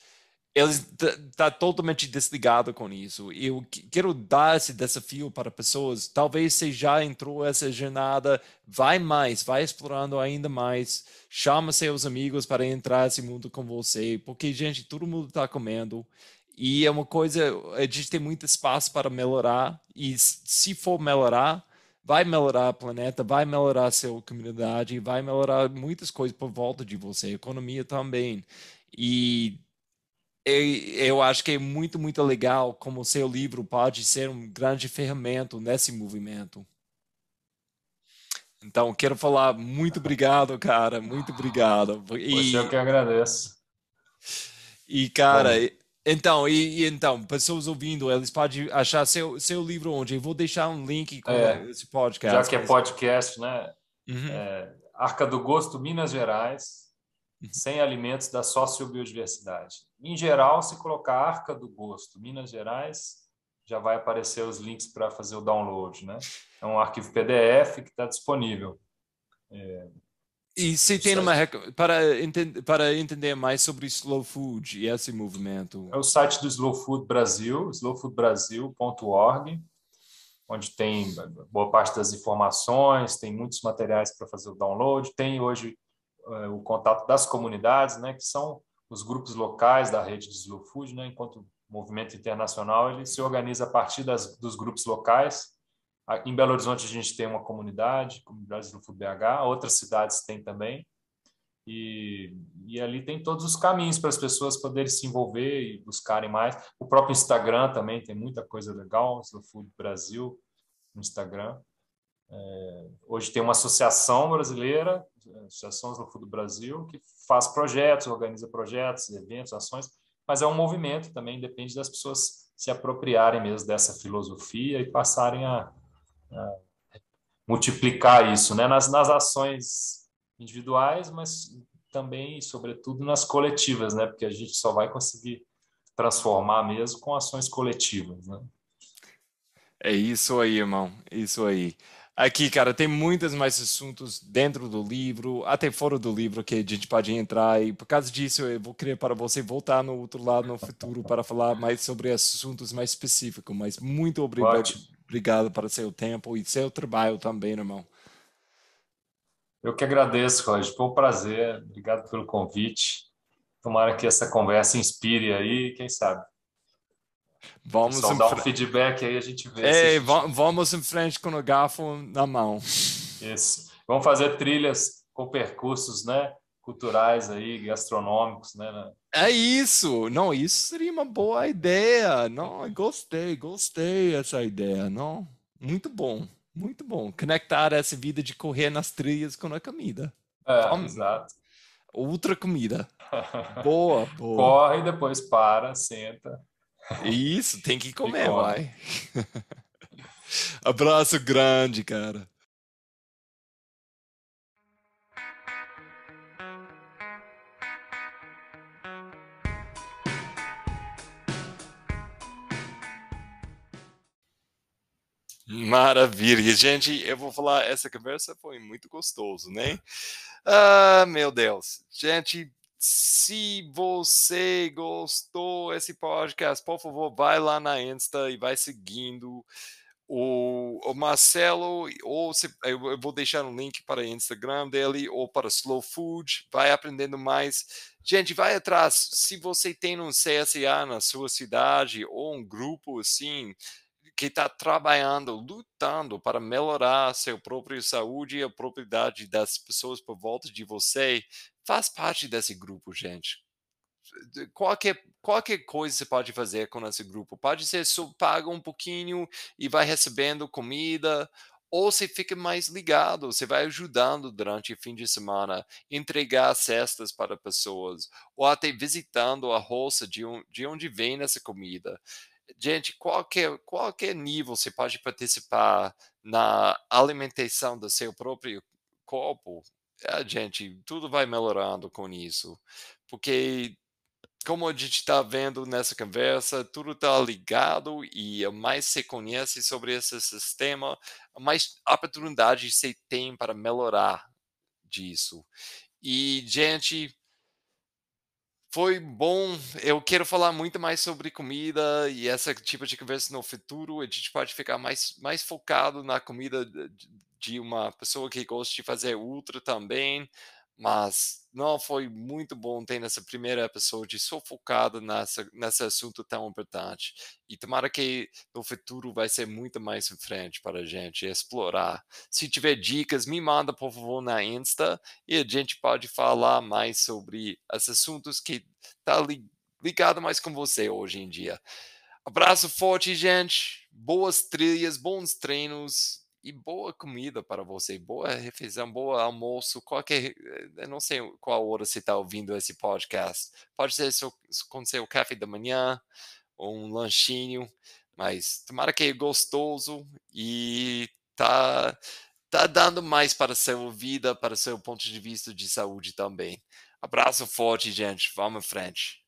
ele está totalmente desligado com isso. Eu quero dar esse desafio para pessoas. Talvez você já entrou essa jornada, vai mais, vai explorando ainda mais. Chama seus amigos para entrar nesse mundo com você, porque gente, todo mundo está comendo. E é uma coisa, a gente tem muito espaço para melhorar. E se for melhorar, vai melhorar o planeta, vai melhorar a sua comunidade, vai melhorar muitas coisas por volta de você, a economia também. E eu acho que é muito, muito legal como seu livro pode ser um grande ferramenta nesse movimento. Então, quero falar muito obrigado, cara, muito obrigado. E, eu que agradeço. E, cara, então, e, e, então, pessoas ouvindo, eles podem achar seu, seu livro onde? Eu vou deixar um link com é, esse podcast. Já que é podcast, né? Uhum. É, Arca do Gosto, Minas Gerais, sem alimentos da sociobiodiversidade. Em geral, se colocar Arca do Gosto, Minas Gerais, já vai aparecer os links para fazer o download, né? É um arquivo PDF que está disponível. É, e se tem uma para entender, para entender mais sobre slow food e esse movimento? É o site do Slow Food Brasil, slowfoodbrasil.org, onde tem boa parte das informações, tem muitos materiais para fazer o download, tem hoje o contato das comunidades, né, que são os grupos locais da rede de Slow Food, né, enquanto movimento internacional ele se organiza a partir das, dos grupos locais. Em Belo Horizonte a gente tem uma comunidade, comunidade Slow Food BH, outras cidades têm também, e, e ali tem todos os caminhos para as pessoas poderem se envolver e buscarem mais. O próprio Instagram também tem muita coisa legal, Slow Food Brasil no Instagram. É, hoje tem uma associação brasileira, Associação Slow Food do Brasil, que faz projetos, organiza projetos, eventos, ações, mas é um movimento também, depende das pessoas se apropriarem mesmo dessa filosofia e passarem a, a multiplicar isso né? nas, nas ações individuais, mas também, sobretudo, nas coletivas, né? porque a gente só vai conseguir transformar mesmo com ações coletivas. Né? É isso aí, irmão, isso aí. Aqui, cara, tem muitos mais assuntos dentro do livro, até fora do livro, que a gente pode entrar. E por causa disso, eu vou querer para você voltar no outro lado no futuro para falar mais sobre assuntos mais específicos. Mas muito obrigado, obrigado para seu tempo e seu trabalho também, irmão. Eu que agradeço, Roger. Foi um prazer. Obrigado pelo convite. Tomara que essa conversa inspire aí, quem sabe Vamos Só dar um feedback aí, a gente vê. Ei, gente... Vamos em frente com o garfo na mão. Isso. Vamos fazer trilhas com percursos, né? Culturais aí, gastronômicos, né? É isso. Não, isso seria uma boa ideia. Não, gostei, gostei dessa ideia, não? Muito bom, muito bom. Conectar essa vida de correr nas trilhas com a comida. É, Vamos. exato. Outra comida. <laughs> Boa, boa. Corre, depois para, senta. Isso, tem que comer, vai. <laughs> Abraço grande, cara. Maravilha, gente. Eu vou falar, essa conversa foi muito gostoso, né? Ah, meu Deus. Gente, se você gostou desse podcast, por favor, vai lá na Insta e vai seguindo o, o Marcelo, ou se, eu vou deixar um link para o Instagram dele ou para Slow Food, vai aprendendo mais. Gente, vai atrás. Se você tem um CSA na sua cidade ou um grupo assim, que está trabalhando, lutando para melhorar seu próprio saúde e a propriedade das pessoas por volta de você, faz parte desse grupo, gente. Qualquer, qualquer coisa você pode fazer com esse grupo. Pode ser só paga um pouquinho e vai recebendo comida, ou você fica mais ligado, você vai ajudando durante o fim de semana, entregar cestas para pessoas, ou até visitando a roça de, um, de onde vem essa comida gente, qualquer, qualquer nível você pode participar na alimentação do seu próprio corpo, é, gente, tudo vai melhorando com isso. Porque, como a gente está vendo nessa conversa, tudo está ligado e mais você conhece sobre esse sistema, mais oportunidade você tem para melhorar disso. E, gente, foi bom. Eu quero falar muito mais sobre comida e essa tipo de conversa no futuro. A gente pode ficar mais, mais focado na comida de uma pessoa que gosta de fazer ultra também. Mas não foi muito bom ter nessa primeira episódio só focado nessa, nesse assunto tão importante. E tomara que no futuro vai ser muito mais em frente para a gente explorar. Se tiver dicas, me manda por favor na Insta e a gente pode falar mais sobre esses assuntos que tá ligado mais com você hoje em dia. Abraço forte, gente. Boas trilhas, bons treinos e boa comida para você, boa refeição, bom almoço, qualquer, eh, eu não sei qual hora você está ouvindo esse podcast. Pode ser seu, com seu café da manhã ou um lanchinho, mas tomara que é gostoso e tá tá dando mais para a sua vida, para o seu ponto de vista de saúde também. Abraço forte, gente. Vamos em frente.